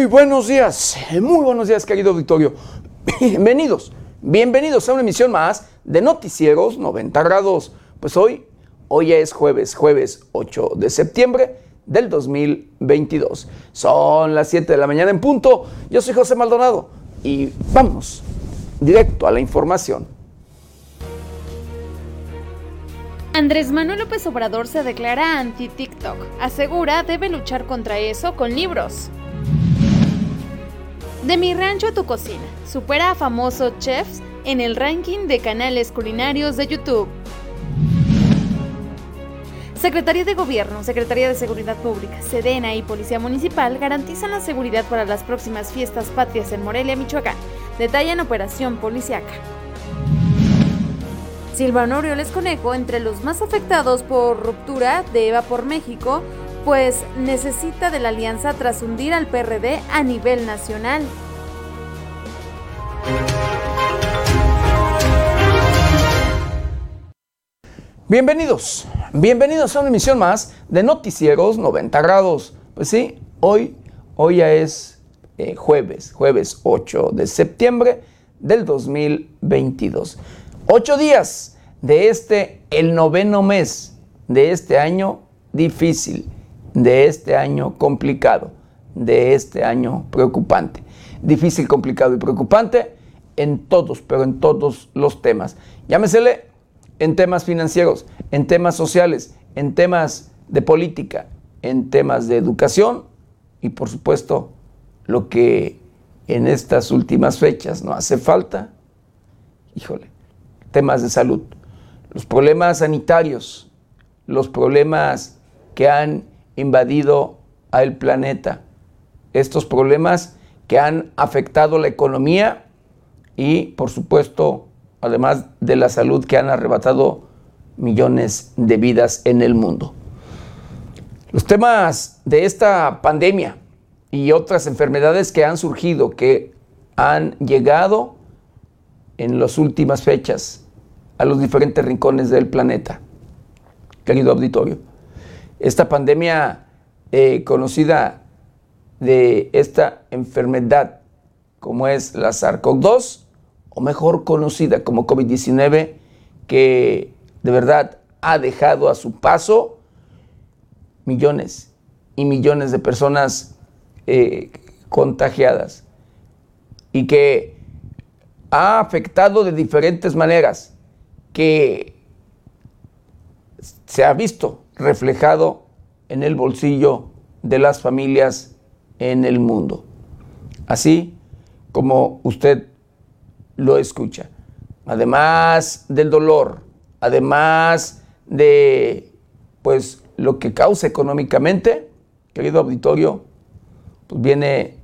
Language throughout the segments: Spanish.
Muy buenos días, muy buenos días querido auditorio. Bienvenidos, bienvenidos a una emisión más de Noticieros 90 grados. Pues hoy, hoy es jueves, jueves 8 de septiembre del 2022. Son las 7 de la mañana en punto. Yo soy José Maldonado y vamos directo a la información. Andrés Manuel López Obrador se declara anti-TikTok. Asegura debe luchar contra eso con libros. De mi rancho a tu cocina. Supera a famosos chefs en el ranking de canales culinarios de YouTube. Secretaría de Gobierno, Secretaría de Seguridad Pública, Sedena y Policía Municipal garantizan la seguridad para las próximas fiestas patrias en Morelia, Michoacán. Detallan operación policiaca. Silvano Orioles Conejo, entre los más afectados por ruptura de Eva por México, pues necesita de la alianza tras hundir al PRD a nivel nacional. Bienvenidos, bienvenidos a una emisión más de Noticieros 90 grados. Pues sí, hoy, hoy ya es eh, jueves, jueves 8 de septiembre del 2022. Ocho días de este, el noveno mes de este año difícil, de este año complicado, de este año preocupante. Difícil, complicado y preocupante en todos, pero en todos los temas. Llámesele en temas financieros, en temas sociales, en temas de política, en temas de educación y por supuesto lo que en estas últimas fechas no hace falta, híjole, temas de salud, los problemas sanitarios, los problemas que han invadido al planeta, estos problemas que han afectado la economía y por supuesto, además de la salud que han arrebatado millones de vidas en el mundo. Los temas de esta pandemia y otras enfermedades que han surgido, que han llegado en las últimas fechas a los diferentes rincones del planeta. Querido auditorio, esta pandemia eh, conocida de esta enfermedad como es la SARS-CoV-2, o mejor conocida como COVID-19, que de verdad ha dejado a su paso millones y millones de personas eh, contagiadas y que ha afectado de diferentes maneras, que se ha visto reflejado en el bolsillo de las familias en el mundo. Así como usted lo escucha. Además del dolor, además de pues lo que causa económicamente, querido auditorio, pues viene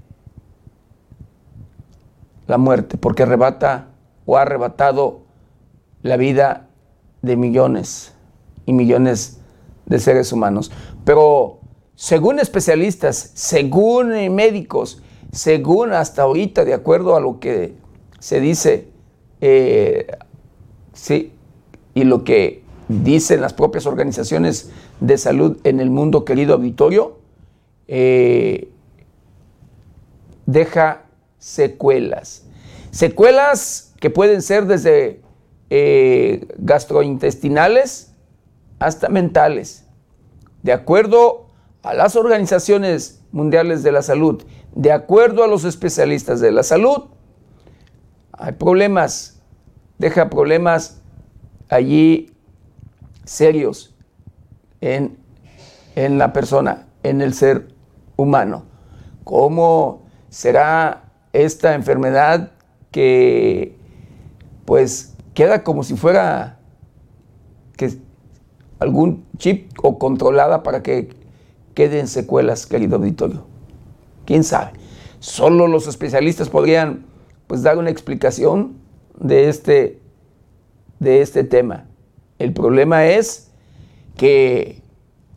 la muerte, porque arrebata o ha arrebatado la vida de millones y millones de seres humanos. Pero según especialistas, según médicos, según hasta ahorita, de acuerdo a lo que se dice, eh, sí, y lo que dicen las propias organizaciones de salud en el mundo, querido auditorio, eh, deja secuelas. Secuelas que pueden ser desde eh, gastrointestinales hasta mentales. De acuerdo a las organizaciones mundiales de la salud, de acuerdo a los especialistas de la salud, hay problemas, deja problemas allí serios en, en la persona, en el ser humano. ¿Cómo será esta enfermedad que pues queda como si fuera algún chip o controlada para que queden secuelas, querido auditorio? ¿Quién sabe? Solo los especialistas podrían pues dar una explicación de este, de este tema. El problema es que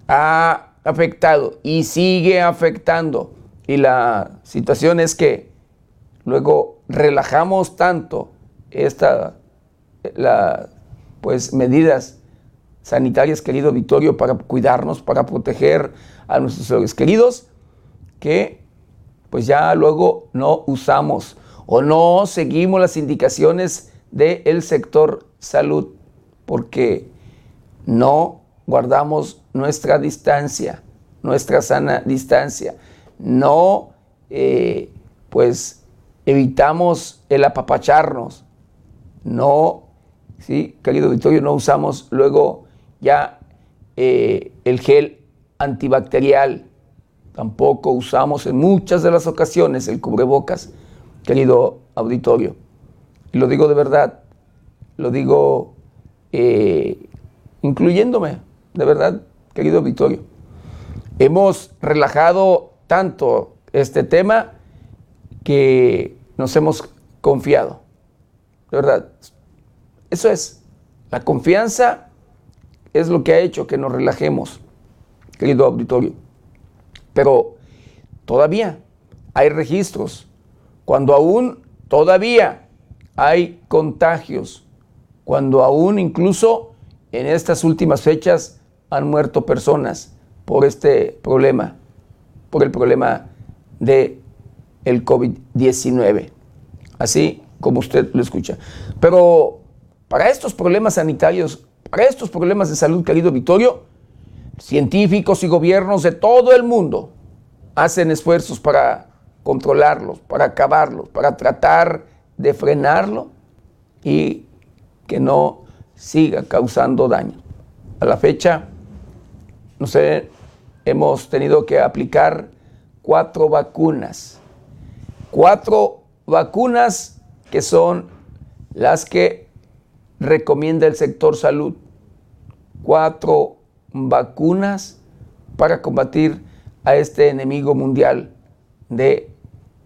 ha afectado y sigue afectando. Y la situación es que luego relajamos tanto esta, la, pues, medidas sanitarias, querido Vittorio, para cuidarnos, para proteger a nuestros seres queridos, que pues ya luego no usamos o no seguimos las indicaciones del sector salud porque no guardamos nuestra distancia, nuestra sana distancia, no eh, pues evitamos el apapacharnos, no, sí, querido auditorio, no usamos luego ya eh, el gel antibacterial, tampoco usamos en muchas de las ocasiones el cubrebocas, querido auditorio. Lo digo de verdad, lo digo eh, incluyéndome, de verdad, querido auditorio. Hemos relajado tanto este tema que nos hemos confiado. De verdad, eso es. La confianza es lo que ha hecho que nos relajemos, querido auditorio. Pero todavía hay registros. Cuando aún todavía hay contagios, cuando aún incluso en estas últimas fechas han muerto personas por este problema, por el problema de el COVID-19. Así como usted lo escucha. Pero para estos problemas sanitarios, para estos problemas de salud, querido Vittorio, científicos y gobiernos de todo el mundo hacen esfuerzos para controlarlos, para acabarlos, para tratar de frenarlo y que no siga causando daño. A la fecha, no sé, hemos tenido que aplicar cuatro vacunas. Cuatro vacunas que son las que recomienda el sector salud. Cuatro vacunas para combatir a este enemigo mundial de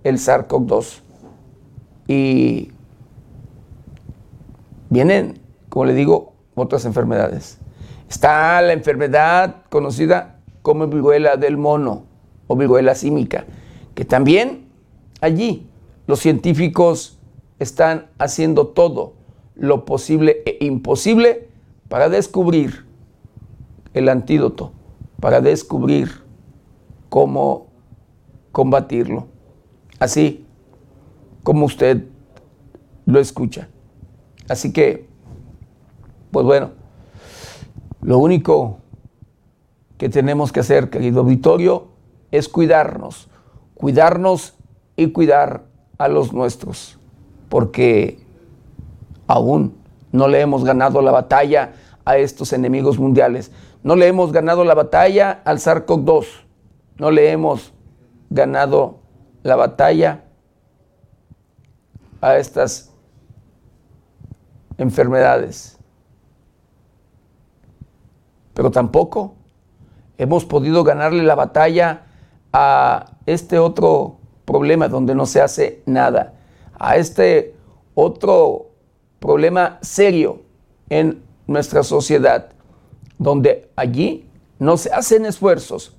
el SARS-CoV-2. Y vienen, como le digo, otras enfermedades. Está la enfermedad conocida como viruela del mono o viruela símica, que también allí los científicos están haciendo todo lo posible e imposible para descubrir el antídoto, para descubrir cómo combatirlo. Así como usted lo escucha. Así que, pues bueno, lo único que tenemos que hacer, querido auditorio, es cuidarnos, cuidarnos y cuidar a los nuestros, porque aún no le hemos ganado la batalla a estos enemigos mundiales. No le hemos ganado la batalla al SARS-CoV-2. No le hemos ganado la batalla a estas enfermedades. Pero tampoco hemos podido ganarle la batalla a este otro problema donde no se hace nada, a este otro problema serio en nuestra sociedad, donde allí no se hacen esfuerzos,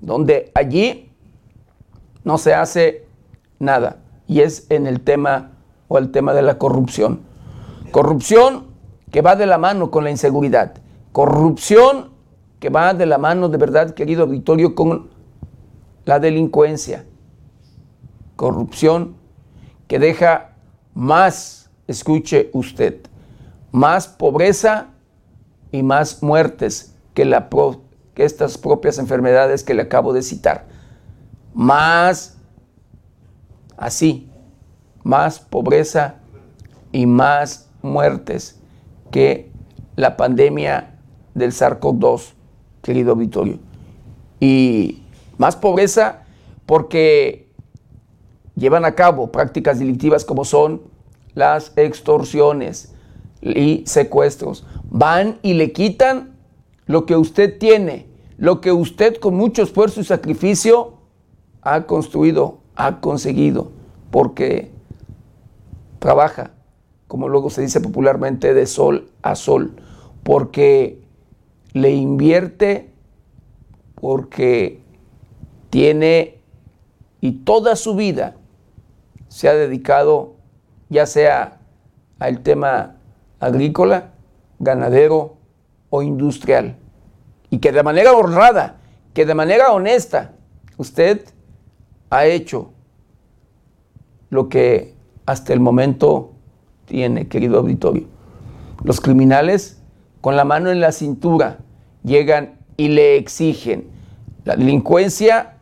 donde allí no se hace nada, y es en el tema o el tema de la corrupción. Corrupción que va de la mano con la inseguridad, corrupción que va de la mano de verdad, querido auditorio, con la delincuencia, corrupción que deja más, escuche usted, más pobreza y más muertes que, estas propias enfermedades que le acabo de citar. Más así, más pobreza y más muertes que la pandemia del SARS-CoV-2, querido auditorio. Y más pobreza porque llevan a cabo prácticas delictivas como son las extorsiones y secuestros. Van y le quitan lo que usted tiene, lo que usted con mucho esfuerzo y sacrificio ha construido, ha conseguido, porque trabaja, como luego se dice popularmente, de sol a sol, porque le invierte, porque tiene y toda su vida se ha dedicado ya sea al tema agrícola, ganadero o industrial. Y que de manera honrada, que de manera honesta, usted ha hecho lo que hasta el momento tiene, querido auditorio. Los criminales con la mano en la cintura llegan y le exigen. La delincuencia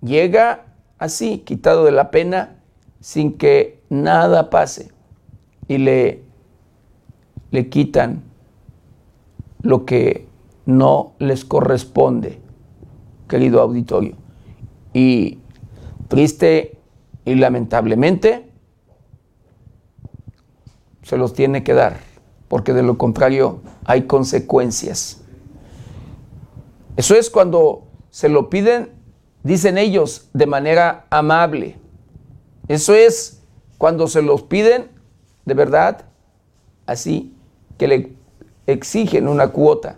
llega así, quitado de la pena, sin que nada pase. Y le, le quitan lo que no les corresponde, querido auditorio. Y triste y lamentablemente se los tiene que dar, porque de lo contrario hay consecuencias. Eso es cuando se lo piden, dicen ellos, de manera amable. Eso es cuando se los piden de verdad, así, que le exigen una cuota.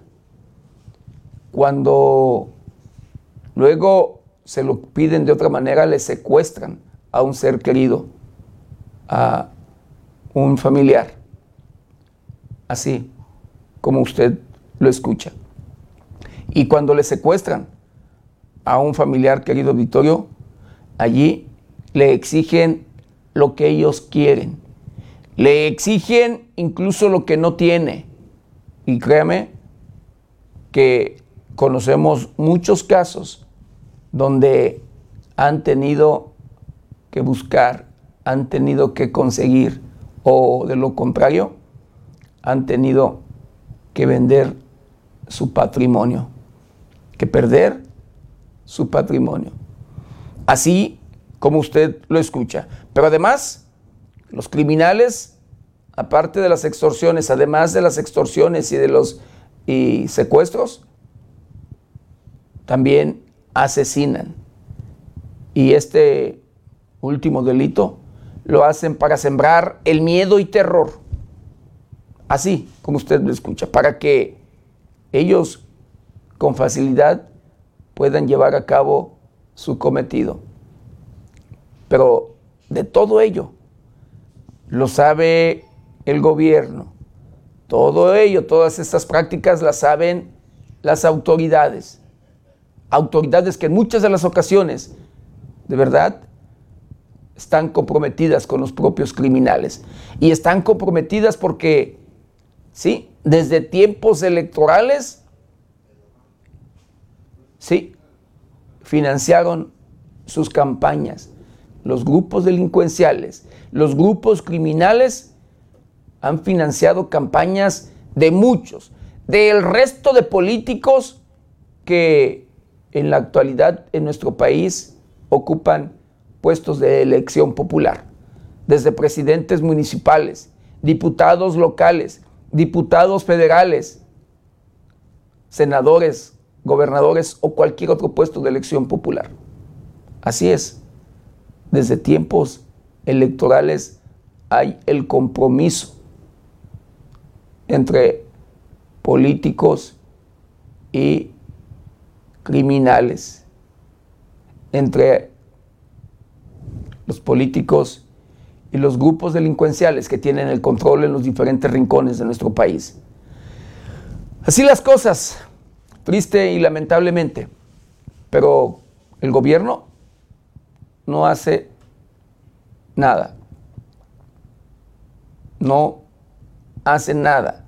Cuando luego se lo piden de otra manera, le secuestran a un ser querido, a un familiar. Así como usted lo escucha. Y cuando le secuestran a un familiar querido Victorio, allí le exigen lo que ellos quieren. Le exigen incluso lo que no tiene. Y créame que conocemos muchos casos donde han tenido que buscar, han tenido que conseguir o de lo contrario, han tenido que vender su patrimonio, que perder su patrimonio. Así como usted lo escucha. Pero además, los criminales, aparte de las extorsiones, además de las extorsiones y de los y secuestros, también asesinan. Y este último delito lo hacen para sembrar el miedo y terror. Así como usted lo escucha, para que ellos con facilidad puedan llevar a cabo su cometido. Pero de todo ello lo sabe el gobierno. Todo ello, todas estas prácticas las saben las autoridades. Autoridades que en muchas de las ocasiones, de verdad, están comprometidas con los propios criminales. Y están comprometidas porque, sí, desde tiempos electorales, sí, financiaron sus campañas. Los grupos delincuenciales, los grupos criminales han financiado campañas de muchos, del resto de políticos que en la actualidad en nuestro país ocupan puestos de elección popular, desde presidentes municipales, diputados locales, diputados federales, senadores, gobernadores o cualquier otro puesto de elección popular. Así es, desde tiempos electorales hay el compromiso entre políticos y criminales, entre los políticos y los grupos delincuenciales que tienen el control en los diferentes rincones de nuestro país. Así las cosas, triste y lamentablemente, pero el gobierno no hace nada. No hace nada,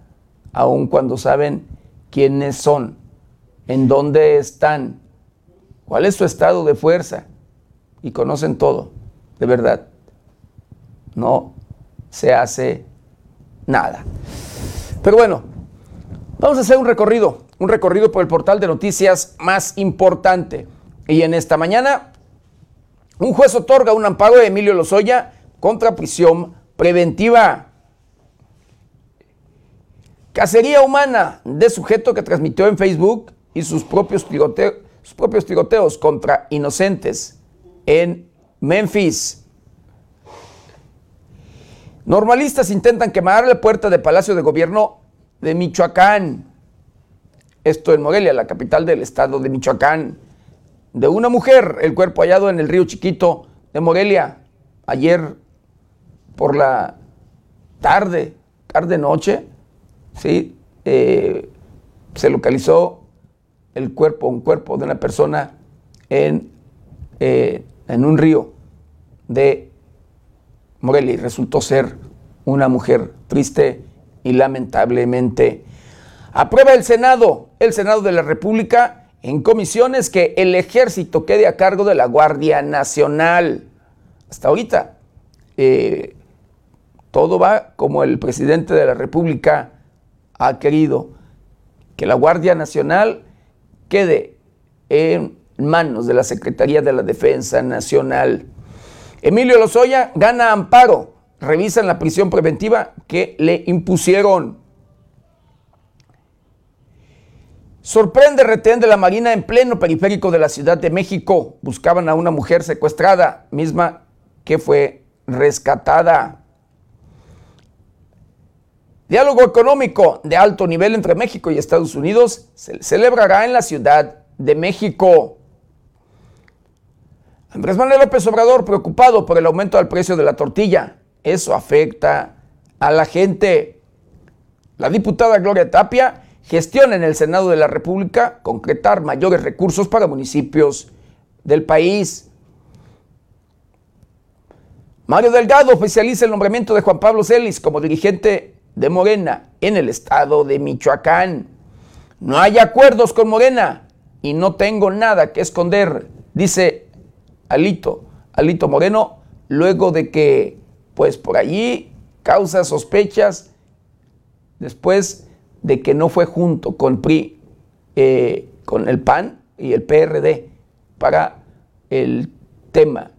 aun cuando saben quiénes son, en dónde están, cuál es su estado de fuerza y conocen todo de verdad, no se hace nada. Pero bueno, vamos a hacer un recorrido, un recorrido por el portal de noticias más importante. Y en esta mañana, un juez otorga un amparo de Emilio Lozoya contra prisión preventiva. Cacería humana de sujeto que transmitió en Facebook y sus propios, propios tiroteos contra inocentes en Memphis. Normalistas intentan quemar la puerta de Palacio de Gobierno de Michoacán. Esto en Morelia, la capital del estado de Michoacán. De una mujer, el cuerpo hallado en el río Chiquito de Morelia, ayer por la tarde, tarde-noche, ¿sí? Eh, se localizó el cuerpo, un cuerpo de una persona en, eh, en un río de Morelia y resultó ser una mujer triste y lamentablemente. Aprueba el Senado, el Senado de la República, en comisiones que el ejército quede a cargo de la Guardia Nacional. Hasta ahorita, eh, todo va como el presidente de la República ha querido, que la Guardia Nacional quede en manos de la Secretaría de la Defensa Nacional. Emilio Lozoya gana amparo, revisan la prisión preventiva que le impusieron. Sorprende retén de la Marina en pleno periférico de la Ciudad de México. Buscaban a una mujer secuestrada, misma que fue rescatada. Diálogo económico de alto nivel entre México y Estados Unidos se celebrará en la Ciudad de México. Andrés Manuel López Obrador preocupado por el aumento del precio de la tortilla. Eso afecta a la gente. La diputada Gloria Tapia gestiona en el Senado de la República concretar mayores recursos para municipios del país. Mario Delgado oficializa el nombramiento de Juan Pablo Celis como dirigente de Morena en el estado de Michoacán. No hay acuerdos con Morena y no tengo nada que esconder, dice Alito, Alito Moreno, luego de que, pues por allí, causa sospechas, después de que no fue junto con PRI, eh, con el PAN y el PRD para el tema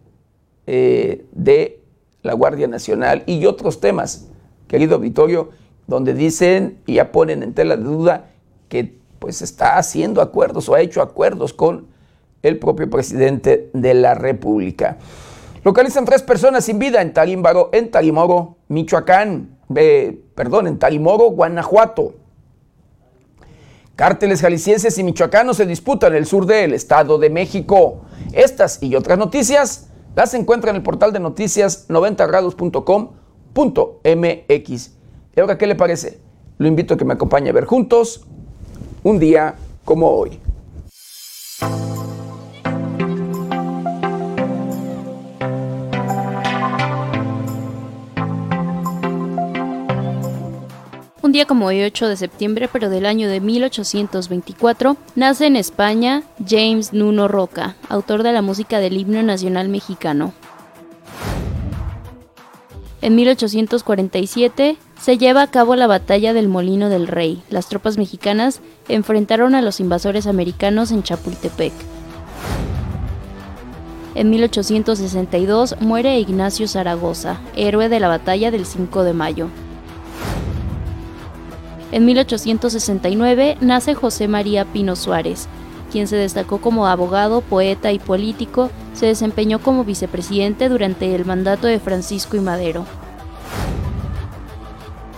eh, de la Guardia Nacional y otros temas querido auditorio, donde dicen y ya ponen en tela de duda que pues está haciendo acuerdos o ha hecho acuerdos con el propio presidente de la República. Localizan tres personas sin vida en Tarímbaro, en Tarimoro, Michoacán, perdón, en Tarimoro, Guanajuato. Cárteles jaliscienses y michoacanos se disputan el sur del Estado de México. Estas y otras noticias las encuentran en el portal de noticias 90grados.com .mx. ¿Y ahora qué le parece? Lo invito a que me acompañe a ver juntos un día como hoy. Un día como hoy, 8 de septiembre, pero del año de 1824, nace en España James Nuno Roca, autor de la música del himno nacional mexicano. En 1847 se lleva a cabo la batalla del Molino del Rey. Las tropas mexicanas enfrentaron a los invasores americanos en Chapultepec. En 1862 muere Ignacio Zaragoza, héroe de la batalla del 5 de mayo. En 1869 nace José María Pino Suárez, quien se destacó como abogado, poeta y político, se desempeñó como vicepresidente durante el mandato de Francisco y Madero.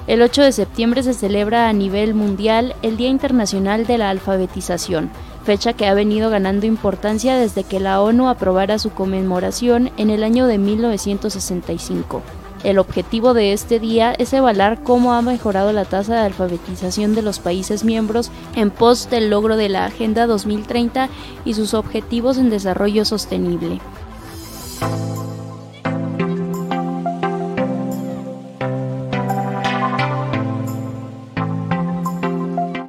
El 8 de septiembre se celebra a nivel mundial el Día Internacional de la Alfabetización, fecha que ha venido ganando importancia desde que la ONU aprobara su conmemoración en el año de 1965. El objetivo de este día es evaluar cómo ha mejorado la tasa de alfabetización de los países miembros en pos del logro de la Agenda 2030 y sus objetivos en desarrollo sostenible.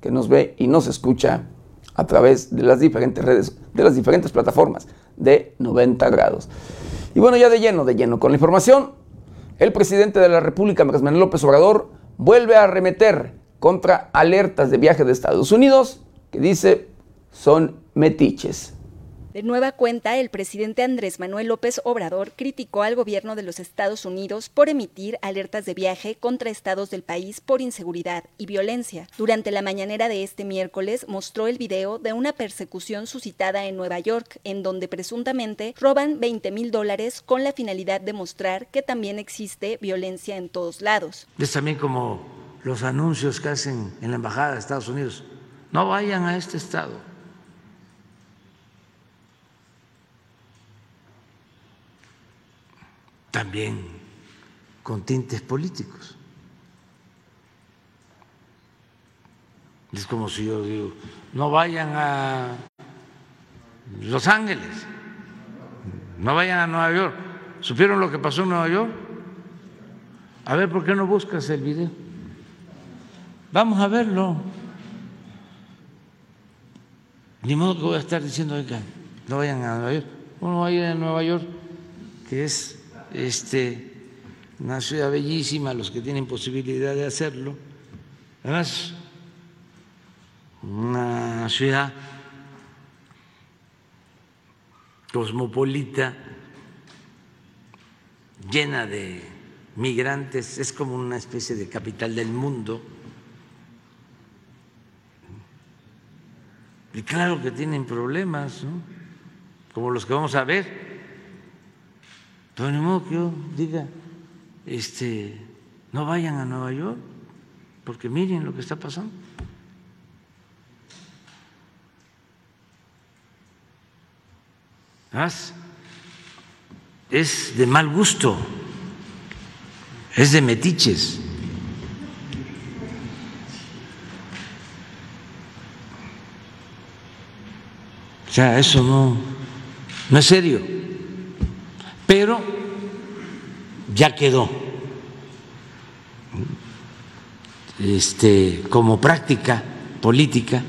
que nos ve y nos escucha a través de las diferentes redes, de las diferentes plataformas de 90 grados. Y bueno, ya de lleno, de lleno con la información, el presidente de la República, Manuel López Obrador, vuelve a arremeter contra alertas de viaje de Estados Unidos que dice son metiches. De nueva cuenta, el presidente Andrés Manuel López Obrador criticó al gobierno de los Estados Unidos por emitir alertas de viaje contra estados del país por inseguridad y violencia. Durante la mañanera de este miércoles mostró el video de una persecución suscitada en Nueva York, en donde presuntamente roban 20 mil dólares con la finalidad de mostrar que también existe violencia en todos lados. Es también como los anuncios que hacen en la Embajada de Estados Unidos. No vayan a este estado también con tintes políticos. Es como si yo digo, no vayan a Los Ángeles, no vayan a Nueva York. ¿Supieron lo que pasó en Nueva York? A ver, ¿por qué no buscas el video? Vamos a verlo. Ni modo que voy a estar diciendo, oigan, no vayan a Nueva York. Uno va a ir a Nueva York, que es este, una ciudad bellísima, los que tienen posibilidad de hacerlo. Además, una ciudad cosmopolita, llena de migrantes, es como una especie de capital del mundo. Y claro que tienen problemas, como los que vamos a ver. Pero ni modo que yo diga, este, no vayan a Nueva York, porque miren lo que está pasando. es de mal gusto, es de metiches. O sea, eso no, no es serio pero ya quedó este, como práctica política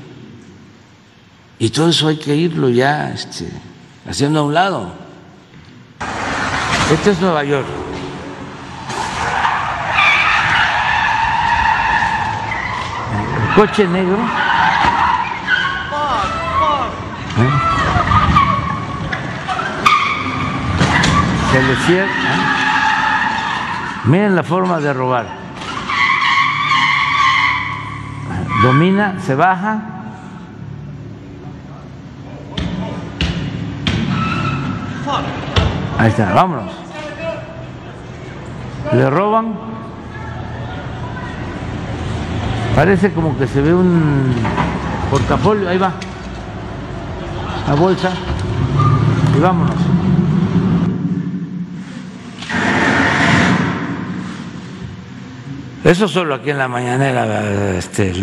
y todo eso hay que irlo ya este, haciendo a un lado. Este es Nueva York. El coche negro. ¿Eh? Se le cierra. Miren la forma de robar. Domina, se baja. Ahí está, vámonos. Le roban. Parece como que se ve un portafolio, ahí va. La bolsa. Y vámonos. Eso solo aquí en la mañanera este,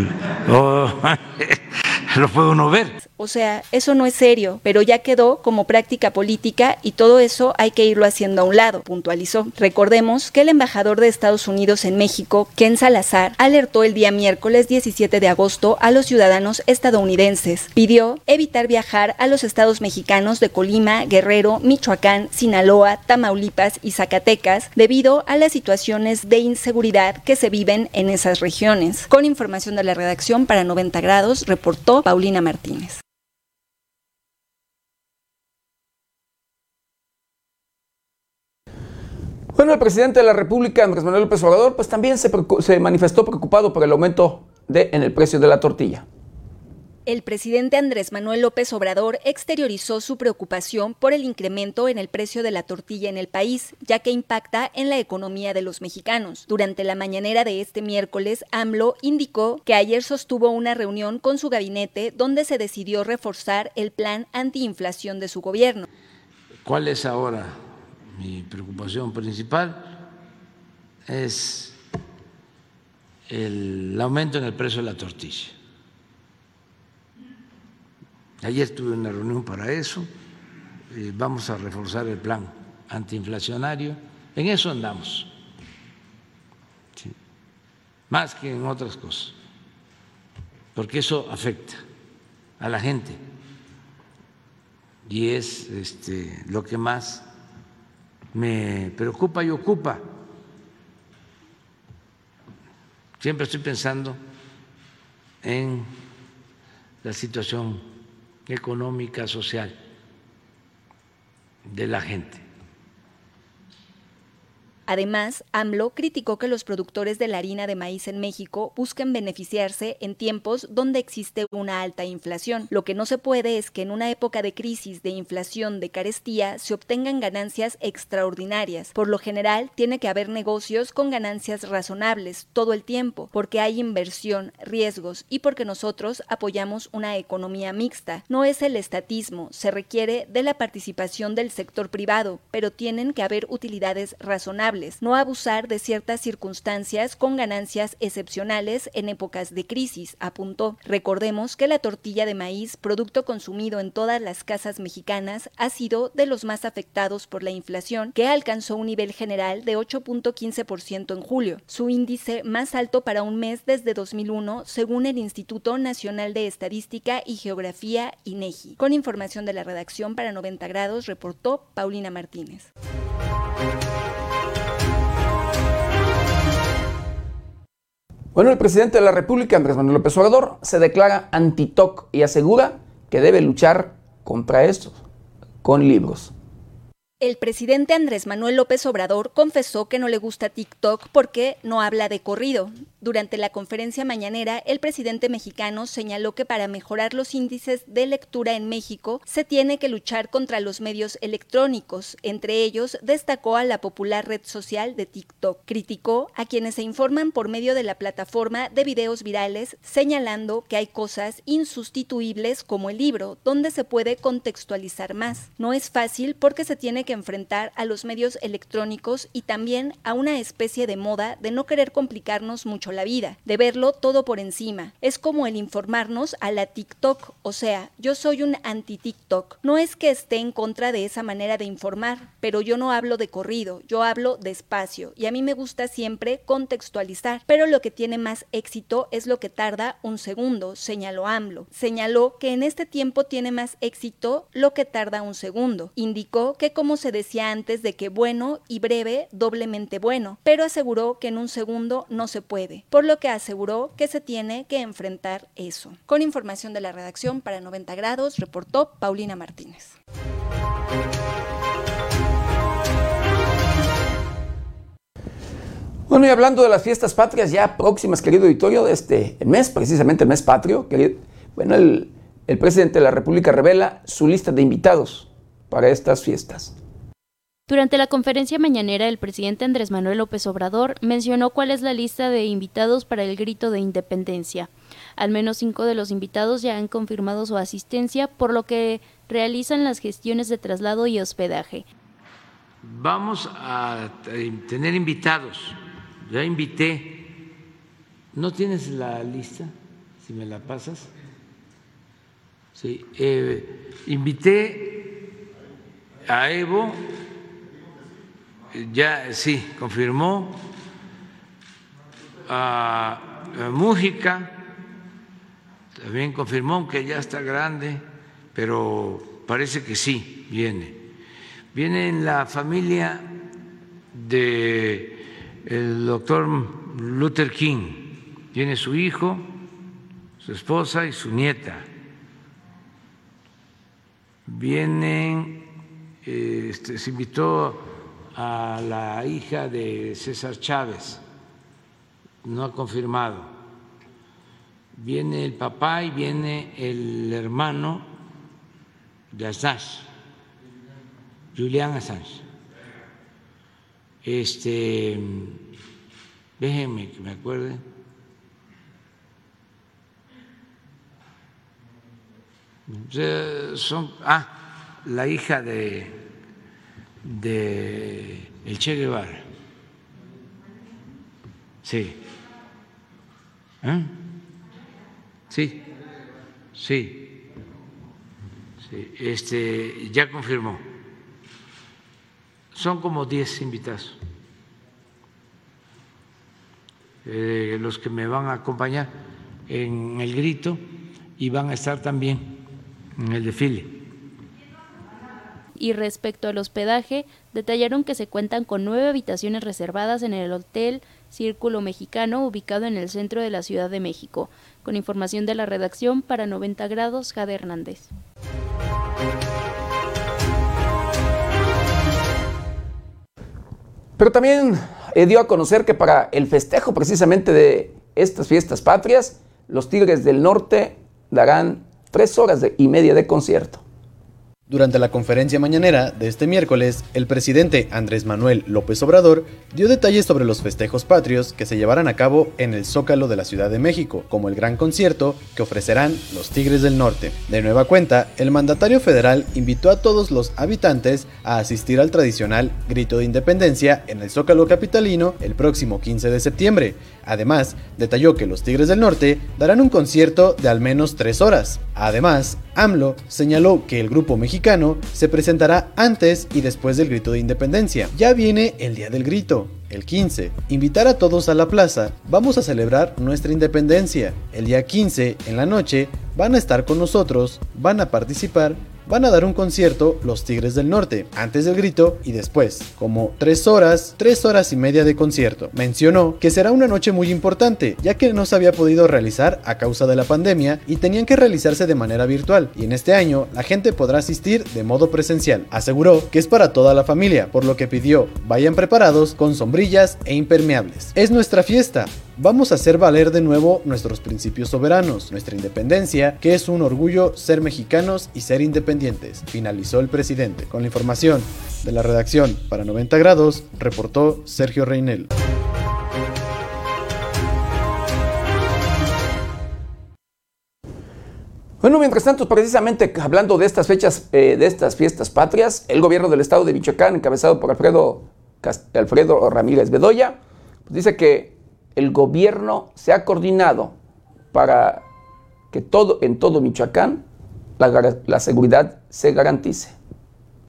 lo, lo puede uno ver. O sea, eso no es serio, pero ya quedó como práctica política y todo eso hay que irlo haciendo a un lado, puntualizó. Recordemos que el embajador de Estados Unidos en México, Ken Salazar, alertó el día miércoles 17 de agosto a los ciudadanos estadounidenses. Pidió evitar viajar a los estados mexicanos de Colima, Guerrero, Michoacán, Sinaloa, Tamaulipas y Zacatecas debido a las situaciones de inseguridad que se viven en esas regiones. Con información de la redacción para 90 grados, reportó Paulina Martínez. Bueno, el presidente de la República, Andrés Manuel López Obrador, pues también se, se manifestó preocupado por el aumento de, en el precio de la tortilla. El presidente Andrés Manuel López Obrador exteriorizó su preocupación por el incremento en el precio de la tortilla en el país, ya que impacta en la economía de los mexicanos. Durante la mañanera de este miércoles, AMLO indicó que ayer sostuvo una reunión con su gabinete donde se decidió reforzar el plan antiinflación de su gobierno. ¿Cuál es ahora mi preocupación principal es el aumento en el precio de la tortilla. Ayer tuve una reunión para eso, eh, vamos a reforzar el plan antiinflacionario, en eso andamos, más que en otras cosas, porque eso afecta a la gente. Y es este, lo que más me preocupa y ocupa. Siempre estoy pensando en la situación económica, social de la gente. Además, AMLO criticó que los productores de la harina de maíz en México busquen beneficiarse en tiempos donde existe una alta inflación. Lo que no se puede es que en una época de crisis, de inflación, de carestía, se obtengan ganancias extraordinarias. Por lo general, tiene que haber negocios con ganancias razonables todo el tiempo, porque hay inversión, riesgos y porque nosotros apoyamos una economía mixta. No es el estatismo, se requiere de la participación del sector privado, pero tienen que haber utilidades razonables no abusar de ciertas circunstancias con ganancias excepcionales en épocas de crisis, apuntó. Recordemos que la tortilla de maíz, producto consumido en todas las casas mexicanas, ha sido de los más afectados por la inflación, que alcanzó un nivel general de 8.15% en julio, su índice más alto para un mes desde 2001, según el Instituto Nacional de Estadística y Geografía, INEGI. Con información de la redacción para 90 grados, reportó Paulina Martínez. Bueno, el presidente de la República, Andrés Manuel López Obrador, se declara anti-TOC y asegura que debe luchar contra estos con libros. El presidente Andrés Manuel López Obrador confesó que no le gusta TikTok porque no habla de corrido. Durante la conferencia mañanera, el presidente mexicano señaló que para mejorar los índices de lectura en México se tiene que luchar contra los medios electrónicos. Entre ellos, destacó a la popular red social de TikTok. Criticó a quienes se informan por medio de la plataforma de videos virales, señalando que hay cosas insustituibles como el libro, donde se puede contextualizar más. No es fácil porque se tiene que enfrentar a los medios electrónicos y también a una especie de moda de no querer complicarnos mucho la vida, de verlo todo por encima. Es como el informarnos a la TikTok, o sea, yo soy un anti-TikTok. No es que esté en contra de esa manera de informar, pero yo no hablo de corrido, yo hablo despacio y a mí me gusta siempre contextualizar, pero lo que tiene más éxito es lo que tarda un segundo, señaló AMLO. Señaló que en este tiempo tiene más éxito lo que tarda un segundo. Indicó que como se decía antes de que bueno y breve, doblemente bueno, pero aseguró que en un segundo no se puede, por lo que aseguró que se tiene que enfrentar eso. Con información de la redacción para 90 grados, reportó Paulina Martínez. Bueno, y hablando de las fiestas patrias ya próximas, querido auditorio, de este mes, precisamente el mes patrio, bueno, el, el presidente de la República revela su lista de invitados para estas fiestas. Durante la conferencia mañanera, el presidente Andrés Manuel López Obrador mencionó cuál es la lista de invitados para el grito de independencia. Al menos cinco de los invitados ya han confirmado su asistencia, por lo que realizan las gestiones de traslado y hospedaje. Vamos a tener invitados. Ya invité. ¿No tienes la lista? Si me la pasas. Sí. Eh, invité a Evo ya sí, confirmó a, Mújica, también confirmó que ya está grande, pero parece que sí viene. Viene en la familia de el doctor Luther King, tiene su hijo, su esposa y su nieta. Vienen, este, se invitó a la hija de César Chávez, no ha confirmado. Viene el papá y viene el hermano de Assange, Julián Assange. Este, déjenme que me acuerde. Son, ah, la hija de de el Che Guevara. Sí. ¿Eh? Sí. Sí. Sí. Este, ya confirmó. Son como 10 invitados. Eh, los que me van a acompañar en el grito y van a estar también en el desfile y respecto al hospedaje, detallaron que se cuentan con nueve habitaciones reservadas en el Hotel Círculo Mexicano ubicado en el centro de la Ciudad de México. Con información de la redacción para 90 grados, Jade Hernández. Pero también eh, dio a conocer que para el festejo precisamente de estas fiestas patrias, los Tigres del Norte darán tres horas y media de concierto. Durante la conferencia mañanera de este miércoles, el presidente Andrés Manuel López Obrador dio detalles sobre los festejos patrios que se llevarán a cabo en el Zócalo de la Ciudad de México, como el gran concierto que ofrecerán los Tigres del Norte. De nueva cuenta, el mandatario federal invitó a todos los habitantes a asistir al tradicional grito de independencia en el Zócalo capitalino el próximo 15 de septiembre. Además, detalló que los Tigres del Norte darán un concierto de al menos tres horas. Además, AMLO señaló que el grupo mexicano se presentará antes y después del grito de independencia. Ya viene el día del grito. El 15, invitar a todos a la plaza, vamos a celebrar nuestra independencia. El día 15, en la noche, van a estar con nosotros, van a participar van a dar un concierto los Tigres del Norte, antes del grito y después, como tres horas, tres horas y media de concierto. Mencionó que será una noche muy importante, ya que no se había podido realizar a causa de la pandemia y tenían que realizarse de manera virtual, y en este año la gente podrá asistir de modo presencial. Aseguró que es para toda la familia, por lo que pidió vayan preparados con sombrillas e impermeables. Es nuestra fiesta, vamos a hacer valer de nuevo nuestros principios soberanos, nuestra independencia, que es un orgullo ser mexicanos y ser independientes, finalizó el presidente. Con la información de la redacción para 90 grados, reportó Sergio Reinel. Bueno, mientras tanto, precisamente hablando de estas fechas, eh, de estas fiestas patrias, el gobierno del estado de Michoacán, encabezado por Alfredo, Alfredo Ramírez Bedoya, pues dice que el gobierno se ha coordinado para que todo, en todo Michoacán la, la seguridad se garantice.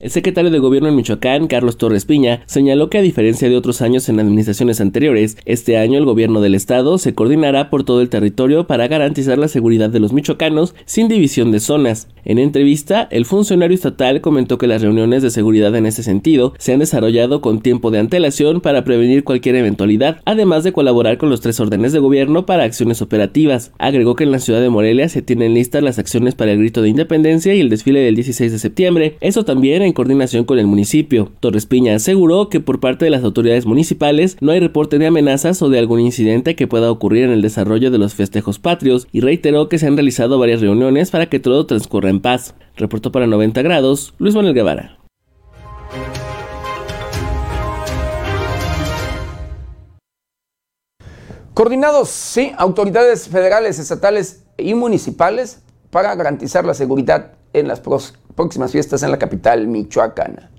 El secretario de Gobierno en Michoacán, Carlos Torres Piña, señaló que a diferencia de otros años en administraciones anteriores, este año el gobierno del estado se coordinará por todo el territorio para garantizar la seguridad de los michoacanos sin división de zonas. En entrevista, el funcionario estatal comentó que las reuniones de seguridad en ese sentido se han desarrollado con tiempo de antelación para prevenir cualquier eventualidad, además de colaborar con los tres órdenes de gobierno para acciones operativas. Agregó que en la ciudad de Morelia se tienen listas las acciones para el grito de independencia y el desfile del 16 de septiembre. Eso también en coordinación con el municipio. Torres Piña aseguró que por parte de las autoridades municipales no hay reporte de amenazas o de algún incidente que pueda ocurrir en el desarrollo de los festejos patrios y reiteró que se han realizado varias reuniones para que todo transcurra en paz. Reportó para 90 grados Luis Manuel Guevara. Coordinados, sí, autoridades federales, estatales y municipales para garantizar la seguridad en las próximas fiestas en la capital michoacana.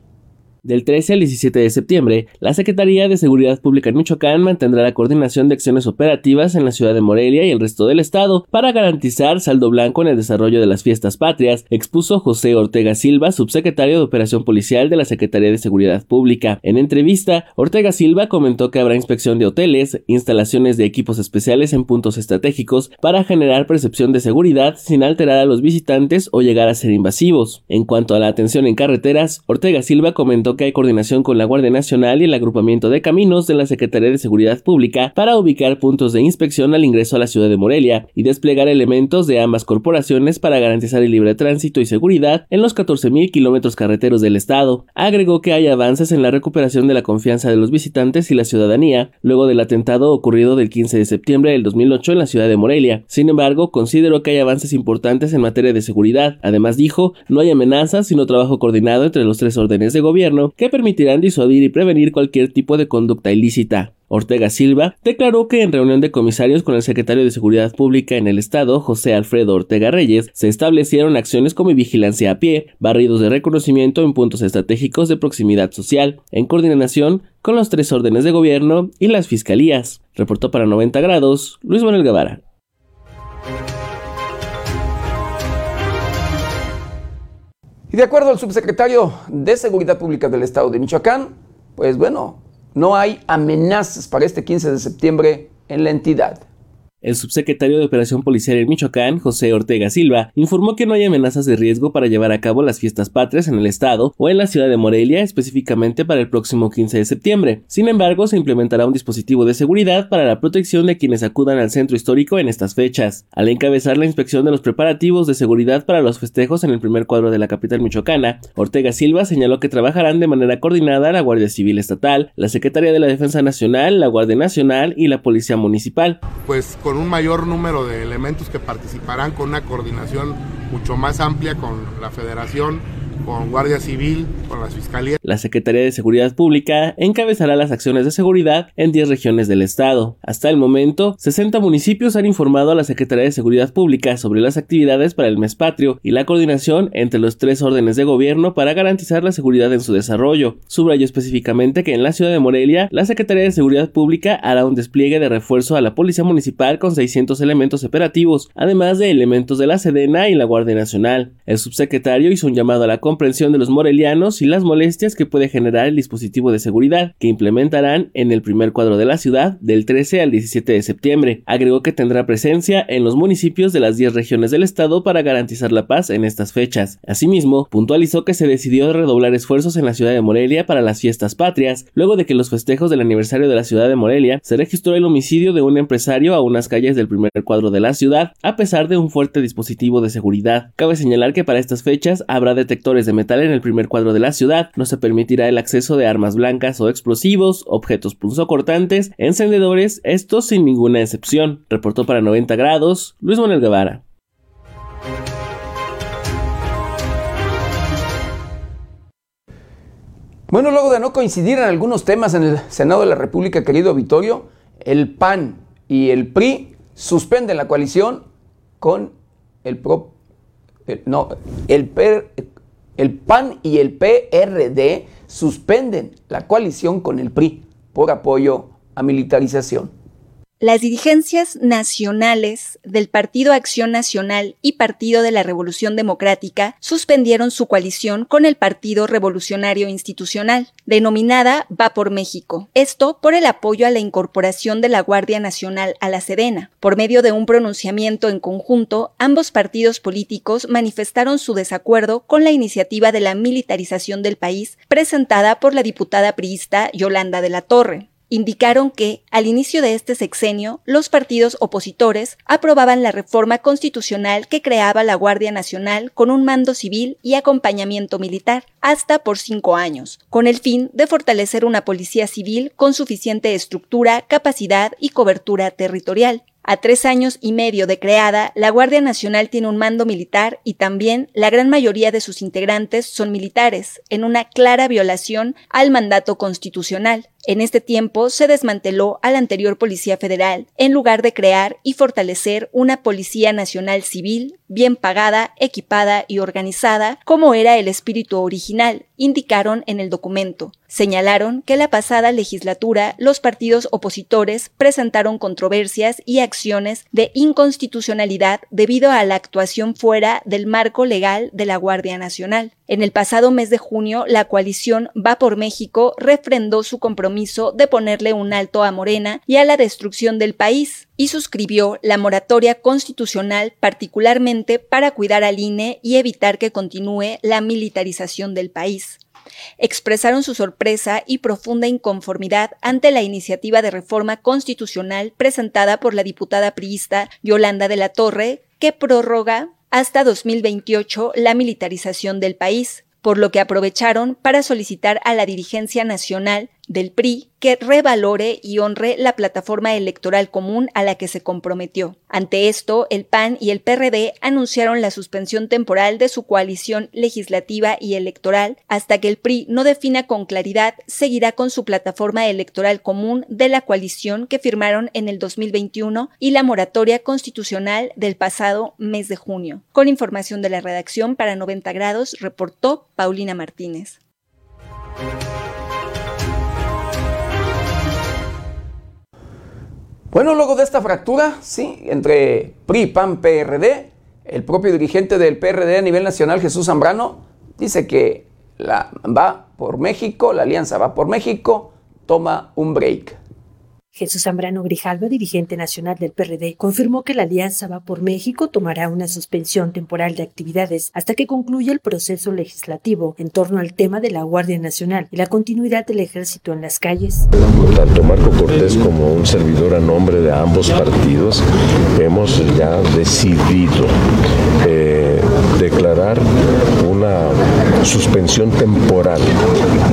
Del 13 al 17 de septiembre, la Secretaría de Seguridad Pública en Michoacán mantendrá la coordinación de acciones operativas en la ciudad de Morelia y el resto del estado para garantizar saldo blanco en el desarrollo de las fiestas patrias, expuso José Ortega Silva, subsecretario de Operación Policial de la Secretaría de Seguridad Pública. En entrevista, Ortega Silva comentó que habrá inspección de hoteles, instalaciones de equipos especiales en puntos estratégicos para generar percepción de seguridad sin alterar a los visitantes o llegar a ser invasivos. En cuanto a la atención en carreteras, Ortega Silva comentó que hay coordinación con la Guardia Nacional y el agrupamiento de caminos de la Secretaría de Seguridad Pública para ubicar puntos de inspección al ingreso a la ciudad de Morelia y desplegar elementos de ambas corporaciones para garantizar el libre tránsito y seguridad en los 14.000 kilómetros carreteros del estado. Agregó que hay avances en la recuperación de la confianza de los visitantes y la ciudadanía luego del atentado ocurrido del 15 de septiembre del 2008 en la ciudad de Morelia. Sin embargo, consideró que hay avances importantes en materia de seguridad. Además dijo, no hay amenazas sino trabajo coordinado entre los tres órdenes de gobierno que permitirán disuadir y prevenir cualquier tipo de conducta ilícita. Ortega Silva declaró que en reunión de comisarios con el secretario de Seguridad Pública en el Estado, José Alfredo Ortega Reyes, se establecieron acciones como vigilancia a pie, barridos de reconocimiento en puntos estratégicos de proximidad social, en coordinación con los tres órdenes de gobierno y las fiscalías. Reportó para 90 grados Luis Manuel Guevara. Y de acuerdo al subsecretario de Seguridad Pública del Estado de Michoacán, pues bueno, no hay amenazas para este 15 de septiembre en la entidad. El subsecretario de Operación Policial en Michoacán, José Ortega Silva, informó que no hay amenazas de riesgo para llevar a cabo las fiestas patrias en el estado o en la ciudad de Morelia, específicamente para el próximo 15 de septiembre. Sin embargo, se implementará un dispositivo de seguridad para la protección de quienes acudan al centro histórico en estas fechas. Al encabezar la inspección de los preparativos de seguridad para los festejos en el primer cuadro de la capital michoacana, Ortega Silva señaló que trabajarán de manera coordinada la Guardia Civil Estatal, la Secretaría de la Defensa Nacional, la Guardia Nacional y la Policía Municipal. Pues un mayor número de elementos que participarán con una coordinación mucho más amplia con la Federación con Guardia Civil, con las Fiscalías. La Secretaría de Seguridad Pública encabezará las acciones de seguridad en 10 regiones del estado. Hasta el momento, 60 municipios han informado a la Secretaría de Seguridad Pública sobre las actividades para el mes patrio y la coordinación entre los tres órdenes de gobierno para garantizar la seguridad en su desarrollo. Subrayó específicamente que en la ciudad de Morelia, la Secretaría de Seguridad Pública hará un despliegue de refuerzo a la Policía Municipal con 600 elementos operativos, además de elementos de la Sedena y la Guardia Nacional. El subsecretario hizo un llamado a la comprensión de los morelianos y las molestias que puede generar el dispositivo de seguridad que implementarán en el primer cuadro de la ciudad del 13 al 17 de septiembre. Agregó que tendrá presencia en los municipios de las 10 regiones del estado para garantizar la paz en estas fechas. Asimismo, puntualizó que se decidió redoblar esfuerzos en la ciudad de Morelia para las fiestas patrias, luego de que los festejos del aniversario de la ciudad de Morelia se registró el homicidio de un empresario a unas calles del primer cuadro de la ciudad, a pesar de un fuerte dispositivo de seguridad. Cabe señalar que para estas fechas habrá detectores de metal en el primer cuadro de la ciudad. No se permitirá el acceso de armas blancas o explosivos, objetos punzocortantes, encendedores, esto sin ninguna excepción. Reportó para 90 grados Luis Manuel Guevara. Bueno, luego de no coincidir en algunos temas en el Senado de la República, querido Vitorio, el PAN y el PRI suspenden la coalición con el pro, no, el, per, el PAN y el PRD suspenden la coalición con el PRI por apoyo a militarización. Las dirigencias nacionales del Partido Acción Nacional y Partido de la Revolución Democrática suspendieron su coalición con el Partido Revolucionario Institucional, denominada Va por México. Esto por el apoyo a la incorporación de la Guardia Nacional a la Sedena. Por medio de un pronunciamiento en conjunto, ambos partidos políticos manifestaron su desacuerdo con la iniciativa de la militarización del país presentada por la diputada priista Yolanda de la Torre indicaron que, al inicio de este sexenio, los partidos opositores aprobaban la reforma constitucional que creaba la Guardia Nacional con un mando civil y acompañamiento militar, hasta por cinco años, con el fin de fortalecer una policía civil con suficiente estructura, capacidad y cobertura territorial. A tres años y medio de creada, la Guardia Nacional tiene un mando militar y también la gran mayoría de sus integrantes son militares, en una clara violación al mandato constitucional. En este tiempo se desmanteló a la anterior Policía Federal en lugar de crear y fortalecer una Policía Nacional Civil bien pagada, equipada y organizada como era el espíritu original, indicaron en el documento. Señalaron que la pasada legislatura los partidos opositores presentaron controversias y acciones de inconstitucionalidad debido a la actuación fuera del marco legal de la Guardia Nacional. En el pasado mes de junio, la coalición Va por México refrendó su compromiso de ponerle un alto a Morena y a la destrucción del país, y suscribió la moratoria constitucional particularmente para cuidar al INE y evitar que continúe la militarización del país. Expresaron su sorpresa y profunda inconformidad ante la iniciativa de reforma constitucional presentada por la diputada priista Yolanda de la Torre, que prorroga hasta 2028 la militarización del país, por lo que aprovecharon para solicitar a la dirigencia nacional del PRI que revalore y honre la plataforma electoral común a la que se comprometió. Ante esto, el PAN y el PRD anunciaron la suspensión temporal de su coalición legislativa y electoral hasta que el PRI no defina con claridad seguirá con su plataforma electoral común de la coalición que firmaron en el 2021 y la moratoria constitucional del pasado mes de junio. Con información de la redacción para 90 grados, reportó Paulina Martínez. Bueno, luego de esta fractura, sí, entre PRI, PAN, PRD, el propio dirigente del PRD a nivel nacional, Jesús Zambrano, dice que la, va por México, la alianza va por México, toma un break. Jesús Zambrano Grijalva, dirigente nacional del PRD, confirmó que la Alianza Va por México tomará una suspensión temporal de actividades hasta que concluya el proceso legislativo en torno al tema de la Guardia Nacional y la continuidad del ejército en las calles. Tanto Marco Cortés como un servidor a nombre de ambos partidos hemos ya decidido eh, declarar una suspensión temporal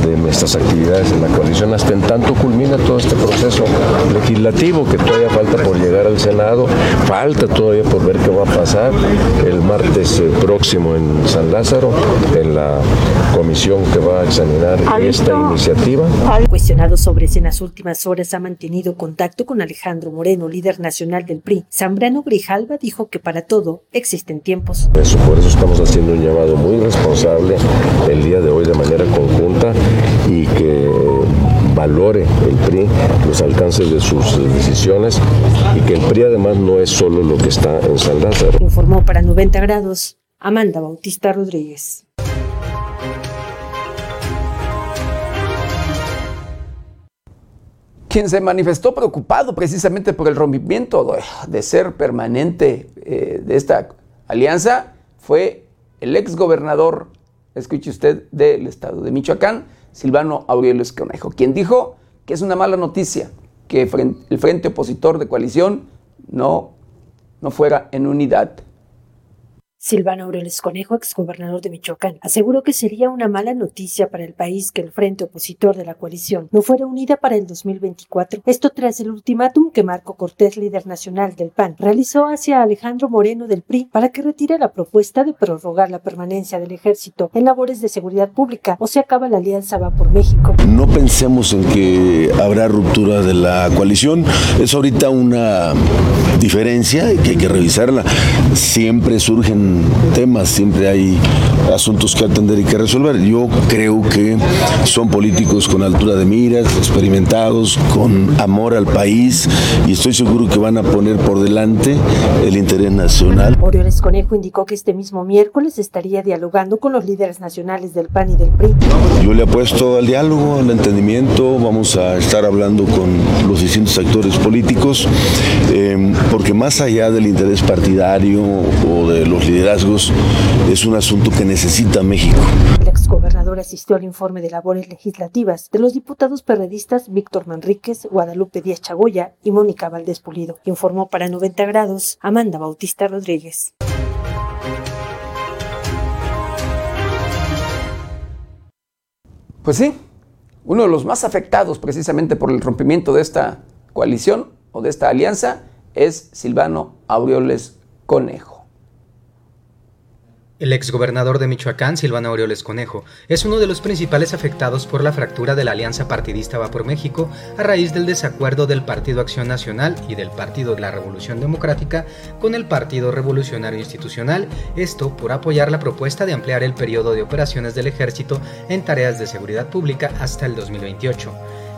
de nuestras actividades en la coalición hasta en tanto culmina todo este proceso legislativo que todavía falta por llegar al Senado, falta todavía por ver qué va a pasar el martes eh, próximo en San Lázaro, en la comisión que va a examinar esta iniciativa. Cuestionado sobre si en las últimas horas ha mantenido contacto con Alejandro Moreno, líder nacional del PRI, Zambrano Grijalva dijo que para todo existen tiempos. Eso, por eso estamos haciendo un llamado muy responsable el día de hoy de manera conjunta y que valore el PRI los alcances de sus decisiones y que el PRI además no es solo lo que está en San Lázaro. Informó para 90 grados Amanda Bautista Rodríguez. Quien se manifestó preocupado precisamente por el rompimiento de ser permanente eh, de esta alianza fue el ex gobernador, escuche usted, del estado de Michoacán, Silvano Aureoles Conejo, quien dijo que es una mala noticia que el frente opositor de coalición no, no fuera en unidad Silvano Aureoles Conejo, exgobernador de Michoacán, aseguró que sería una mala noticia para el país que el frente opositor de la coalición no fuera unida para el 2024. Esto tras el ultimátum que Marco Cortés, líder nacional del PAN, realizó hacia Alejandro Moreno del PRI para que retire la propuesta de prorrogar la permanencia del ejército en labores de seguridad pública o se acaba la alianza va por México. No pensemos en que habrá ruptura de la coalición. Es ahorita una diferencia que hay que revisarla. Siempre surgen temas, siempre hay asuntos que atender y que resolver. Yo creo que son políticos con altura de miras, experimentados, con amor al país y estoy seguro que van a poner por delante el interés nacional. Orioles Conejo indicó que este mismo miércoles estaría dialogando con los líderes nacionales del PAN y del PRI. Yo le apuesto al diálogo, al entendimiento, vamos a estar hablando con los distintos actores políticos, eh, porque más allá del interés partidario o de los liderazgos, es un asunto que necesita México. El exgobernador asistió al informe de labores legislativas de los diputados perredistas Víctor Manríquez, Guadalupe Díaz Chagoya y Mónica Valdés Pulido. Informó para 90 grados Amanda Bautista Rodríguez. Pues sí, uno de los más afectados precisamente por el rompimiento de esta coalición o de esta alianza es Silvano Aureoles Conejo. El exgobernador de Michoacán, Silvano Aureoles Conejo, es uno de los principales afectados por la fractura de la alianza partidista Va por México a raíz del desacuerdo del Partido Acción Nacional y del Partido de la Revolución Democrática con el Partido Revolucionario Institucional, esto por apoyar la propuesta de ampliar el periodo de operaciones del ejército en tareas de seguridad pública hasta el 2028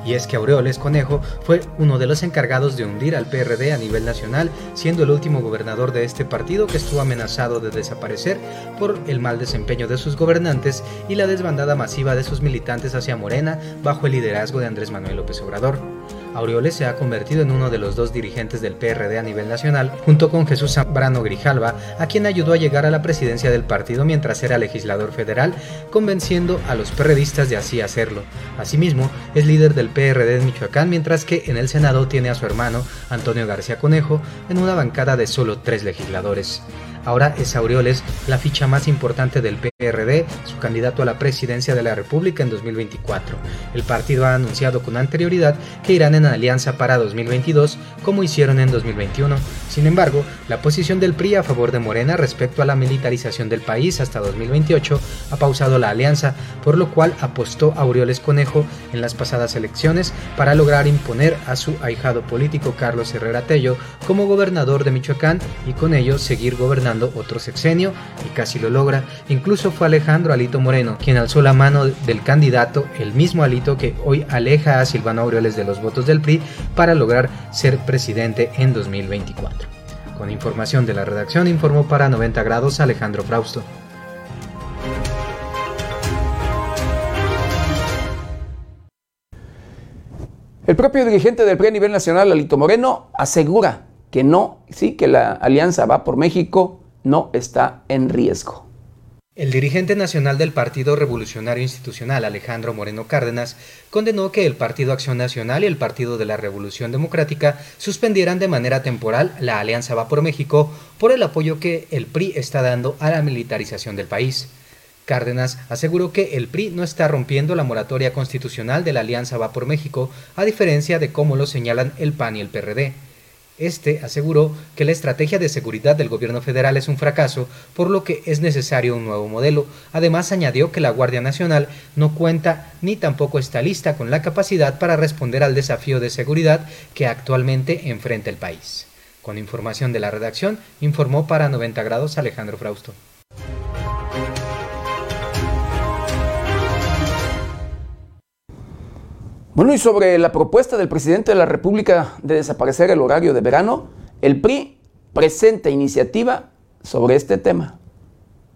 y es que Aureoles Conejo fue uno de los encargados de hundir al PRD a nivel nacional, siendo el último gobernador de este partido que estuvo amenazado de desaparecer por el mal desempeño de sus gobernantes y la desbandada masiva de sus militantes hacia Morena bajo el liderazgo de Andrés Manuel López Obrador. Aureoles se ha convertido en uno de los dos dirigentes del PRD a nivel nacional, junto con Jesús Zambrano Grijalva, a quien ayudó a llegar a la presidencia del partido mientras era legislador federal, convenciendo a los perredistas de así hacerlo. Asimismo, es líder del PRD en Michoacán, mientras que en el Senado tiene a su hermano, Antonio García Conejo, en una bancada de solo tres legisladores. Ahora es Aureoles la ficha más importante del PRD, su candidato a la presidencia de la República en 2024. El partido ha anunciado con anterioridad que irán en alianza para 2022, como hicieron en 2021. Sin embargo, la posición del PRI a favor de Morena respecto a la militarización del país hasta 2028 ha pausado la alianza, por lo cual apostó Aureoles Conejo en las pasadas elecciones para lograr imponer a su ahijado político Carlos Herrera Tello como gobernador de Michoacán y con ello seguir gobernando otro sexenio y casi lo logra. Incluso fue Alejandro Alito Moreno quien alzó la mano del candidato, el mismo Alito que hoy aleja a Silvano Aureoles de los votos del PRI para lograr ser presidente en 2024. Con información de la redacción informó para 90 grados Alejandro Frausto. El propio dirigente del PRI a nivel nacional, Alito Moreno, asegura que no, sí, que la alianza va por México no está en riesgo. El dirigente nacional del Partido Revolucionario Institucional, Alejandro Moreno Cárdenas, condenó que el Partido Acción Nacional y el Partido de la Revolución Democrática suspendieran de manera temporal la Alianza Va por México por el apoyo que el PRI está dando a la militarización del país. Cárdenas aseguró que el PRI no está rompiendo la moratoria constitucional de la Alianza Va por México, a diferencia de cómo lo señalan el PAN y el PRD. Este aseguró que la estrategia de seguridad del gobierno federal es un fracaso, por lo que es necesario un nuevo modelo. Además, añadió que la Guardia Nacional no cuenta ni tampoco está lista con la capacidad para responder al desafío de seguridad que actualmente enfrenta el país. Con información de la redacción, informó para 90 grados Alejandro Frausto. Bueno, y sobre la propuesta del presidente de la República de desaparecer el horario de verano, el PRI presenta iniciativa sobre este tema.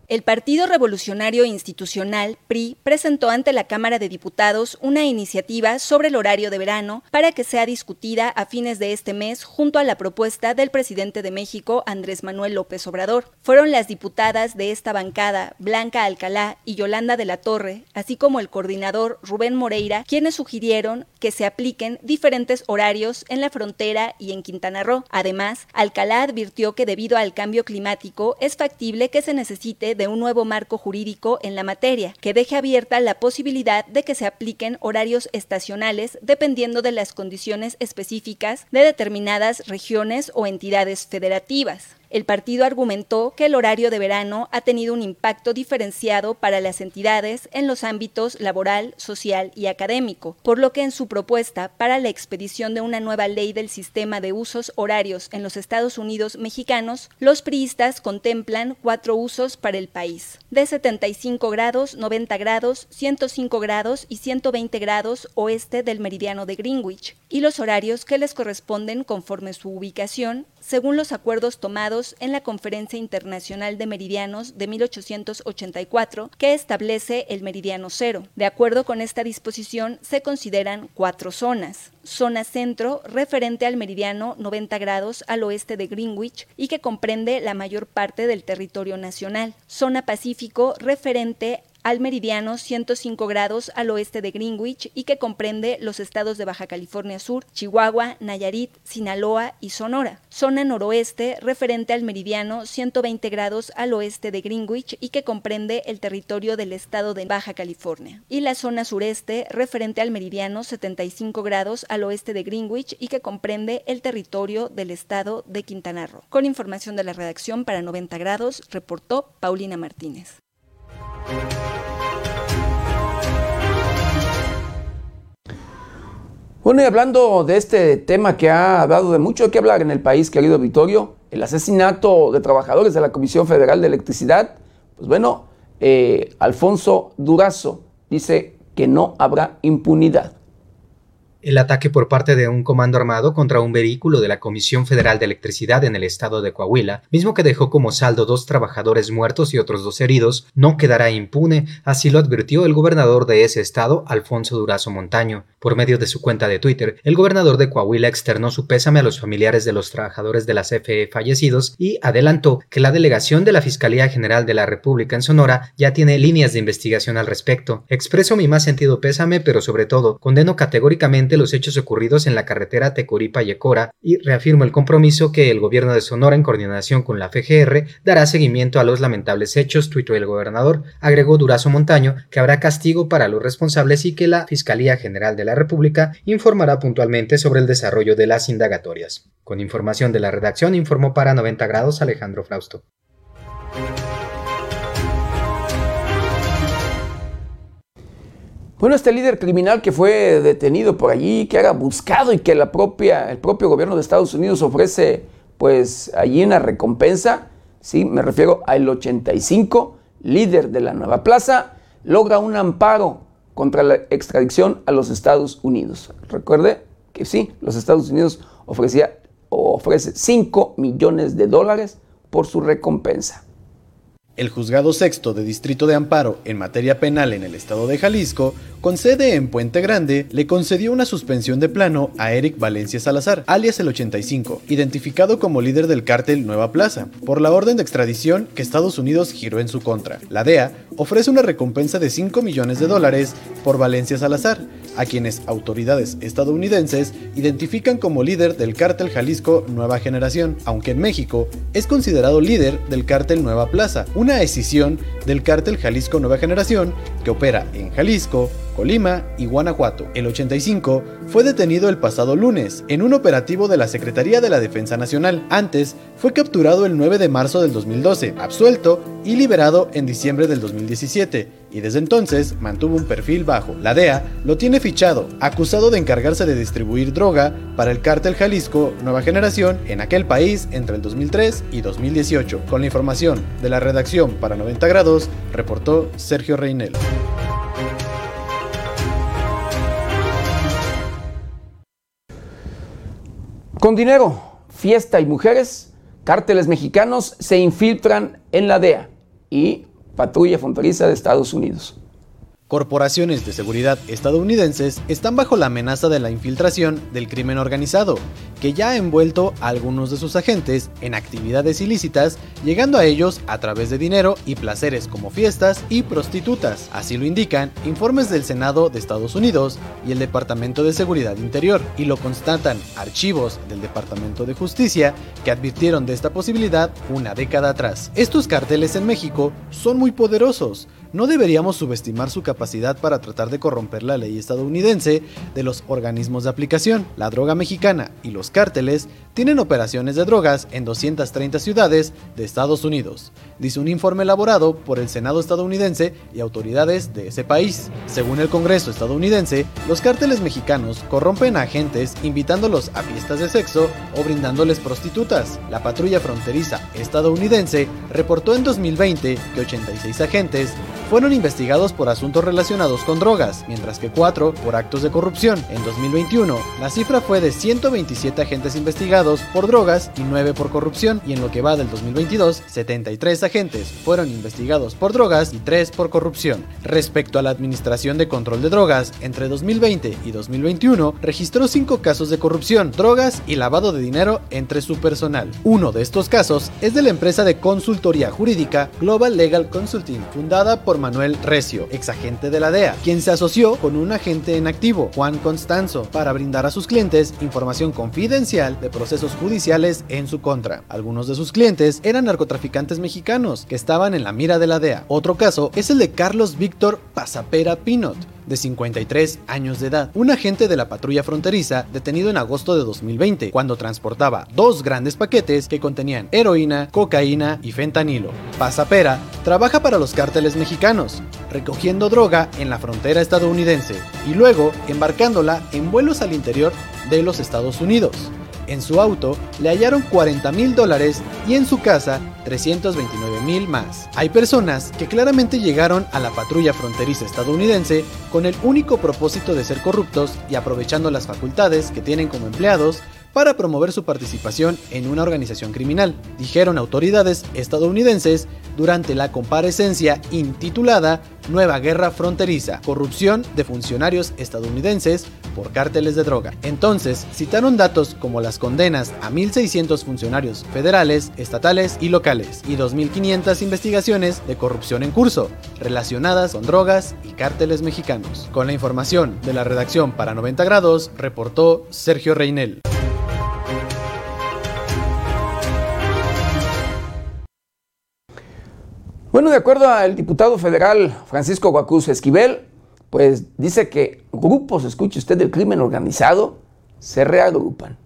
El Partido Revolucionario Institucional, PRI, presentó ante la Cámara de Diputados una iniciativa sobre el horario de verano para que sea discutida a fines de este mes junto a la propuesta del presidente de México, Andrés Manuel López Obrador. Fueron las diputadas de esta bancada, Blanca Alcalá y Yolanda de la Torre, así como el coordinador Rubén Moreira, quienes sugirieron que se apliquen diferentes horarios en la frontera y en Quintana Roo. Además, Alcalá advirtió que debido al cambio climático es factible que se necesite de un nuevo marco jurídico en la materia, que deje abierta la posibilidad de que se apliquen horarios estacionales dependiendo de las condiciones específicas de determinadas regiones o entidades federativas. El partido argumentó que el horario de verano ha tenido un impacto diferenciado para las entidades en los ámbitos laboral, social y académico, por lo que en su propuesta para la expedición de una nueva ley del sistema de usos horarios en los Estados Unidos mexicanos, los priistas contemplan cuatro usos para el país, de 75 grados, 90 grados, 105 grados y 120 grados oeste del meridiano de Greenwich, y los horarios que les corresponden conforme su ubicación según los acuerdos tomados en la Conferencia Internacional de Meridianos de 1884, que establece el meridiano cero. De acuerdo con esta disposición, se consideran cuatro zonas. Zona centro, referente al meridiano 90 grados al oeste de Greenwich y que comprende la mayor parte del territorio nacional. Zona pacífico, referente al meridiano 105 grados al oeste de Greenwich y que comprende los estados de Baja California Sur, Chihuahua, Nayarit, Sinaloa y Sonora. Zona noroeste referente al meridiano 120 grados al oeste de Greenwich y que comprende el territorio del estado de Baja California. Y la zona sureste referente al meridiano 75 grados al oeste de Greenwich y que comprende el territorio del estado de Quintana Roo. Con información de la redacción para 90 grados, reportó Paulina Martínez. Bueno, y hablando de este tema que ha dado de mucho que hablar en el país, querido Vittorio, el asesinato de trabajadores de la Comisión Federal de Electricidad, pues bueno, eh, Alfonso Durazo dice que no habrá impunidad el ataque por parte de un comando armado contra un vehículo de la Comisión Federal de Electricidad en el estado de Coahuila, mismo que dejó como saldo dos trabajadores muertos y otros dos heridos, no quedará impune, así lo advirtió el gobernador de ese estado, Alfonso Durazo Montaño. Por medio de su cuenta de Twitter, el gobernador de Coahuila externó su pésame a los familiares de los trabajadores de la CFE fallecidos y adelantó que la delegación de la Fiscalía General de la República en Sonora ya tiene líneas de investigación al respecto. Expreso mi más sentido pésame, pero sobre todo condeno categóricamente los hechos ocurridos en la carretera Tecoripa-Yecora y reafirmo el compromiso que el gobierno de Sonora, en coordinación con la FGR, dará seguimiento a los lamentables hechos, tuitó el gobernador. Agregó Durazo Montaño que habrá castigo para los responsables y que la Fiscalía General de la República informará puntualmente sobre el desarrollo de las indagatorias. Con información de la redacción, informó para 90 grados Alejandro Frausto. Bueno, este líder criminal que fue detenido por allí, que era buscado y que la propia, el propio gobierno de Estados Unidos ofrece pues allí una recompensa, sí, me refiero al 85, líder de la nueva plaza, logra un amparo contra la extradición a los Estados Unidos. Recuerde que sí, los Estados Unidos ofrecía, ofrece 5 millones de dólares por su recompensa. El juzgado sexto de Distrito de Amparo en materia penal en el estado de Jalisco, con sede en Puente Grande, le concedió una suspensión de plano a Eric Valencia Salazar, alias el 85, identificado como líder del cártel Nueva Plaza, por la orden de extradición que Estados Unidos giró en su contra. La DEA ofrece una recompensa de 5 millones de dólares por Valencia Salazar, a quienes autoridades estadounidenses identifican como líder del cártel Jalisco Nueva Generación, aunque en México es considerado líder del cártel Nueva Plaza, una escisión del cártel Jalisco Nueva Generación que opera en Jalisco, Colima y Guanajuato. El 85 fue detenido el pasado lunes en un operativo de la Secretaría de la Defensa Nacional. Antes fue capturado el 9 de marzo del 2012, absuelto y liberado en diciembre del 2017, y desde entonces mantuvo un perfil bajo. La DEA lo tiene fichado, acusado de encargarse de distribuir droga para el cártel Jalisco Nueva Generación en aquel país entre el 2003 y 2018. Con la información de la redacción para 90 grados, reportó Sergio Reinel. Con dinero, fiesta y mujeres, cárteles mexicanos se infiltran en la DEA y patrulla fronteriza de Estados Unidos. Corporaciones de seguridad estadounidenses están bajo la amenaza de la infiltración del crimen organizado, que ya ha envuelto a algunos de sus agentes en actividades ilícitas, llegando a ellos a través de dinero y placeres como fiestas y prostitutas. Así lo indican informes del Senado de Estados Unidos y el Departamento de Seguridad Interior, y lo constatan archivos del Departamento de Justicia que advirtieron de esta posibilidad una década atrás. Estos carteles en México son muy poderosos, no deberíamos subestimar su capacidad para tratar de corromper la ley estadounidense de los organismos de aplicación. La droga mexicana y los cárteles tienen operaciones de drogas en 230 ciudades de Estados Unidos, dice un informe elaborado por el Senado estadounidense y autoridades de ese país. Según el Congreso estadounidense, los cárteles mexicanos corrompen a agentes invitándolos a fiestas de sexo o brindándoles prostitutas. La patrulla fronteriza estadounidense reportó en 2020 que 86 agentes fueron investigados por asuntos relacionados con drogas, mientras que 4 por actos de corrupción. En 2021, la cifra fue de 127 agentes investigados por drogas y 9 por corrupción, y en lo que va del 2022, 73 agentes fueron investigados por drogas y 3 por corrupción. Respecto a la Administración de Control de Drogas, entre 2020 y 2021 registró 5 casos de corrupción, drogas y lavado de dinero entre su personal. Uno de estos casos es de la empresa de consultoría jurídica Global Legal Consulting, fundada por Manuel Recio, ex agente de la DEA, quien se asoció con un agente en activo, Juan Constanzo, para brindar a sus clientes información confidencial de procesos judiciales en su contra. Algunos de sus clientes eran narcotraficantes mexicanos que estaban en la mira de la DEA. Otro caso es el de Carlos Víctor Pasapera Pinot, de 53 años de edad, un agente de la patrulla fronteriza detenido en agosto de 2020, cuando transportaba dos grandes paquetes que contenían heroína, cocaína y fentanilo. Pasapera trabaja para los cárteles mexicanos, recogiendo droga en la frontera estadounidense y luego embarcándola en vuelos al interior de los Estados Unidos. En su auto le hallaron 40 mil dólares y en su casa 329 mil más. Hay personas que claramente llegaron a la patrulla fronteriza estadounidense con el único propósito de ser corruptos y aprovechando las facultades que tienen como empleados para promover su participación en una organización criminal, dijeron autoridades estadounidenses durante la comparecencia intitulada Nueva Guerra Fronteriza, corrupción de funcionarios estadounidenses por cárteles de droga. Entonces, citaron datos como las condenas a 1.600 funcionarios federales, estatales y locales, y 2.500 investigaciones de corrupción en curso, relacionadas con drogas y cárteles mexicanos. Con la información de la redacción para 90 grados, reportó Sergio Reinel. Bueno, de acuerdo al diputado federal Francisco Guacuz Esquivel, pues dice que grupos, escuche usted, del crimen organizado se reagrupan.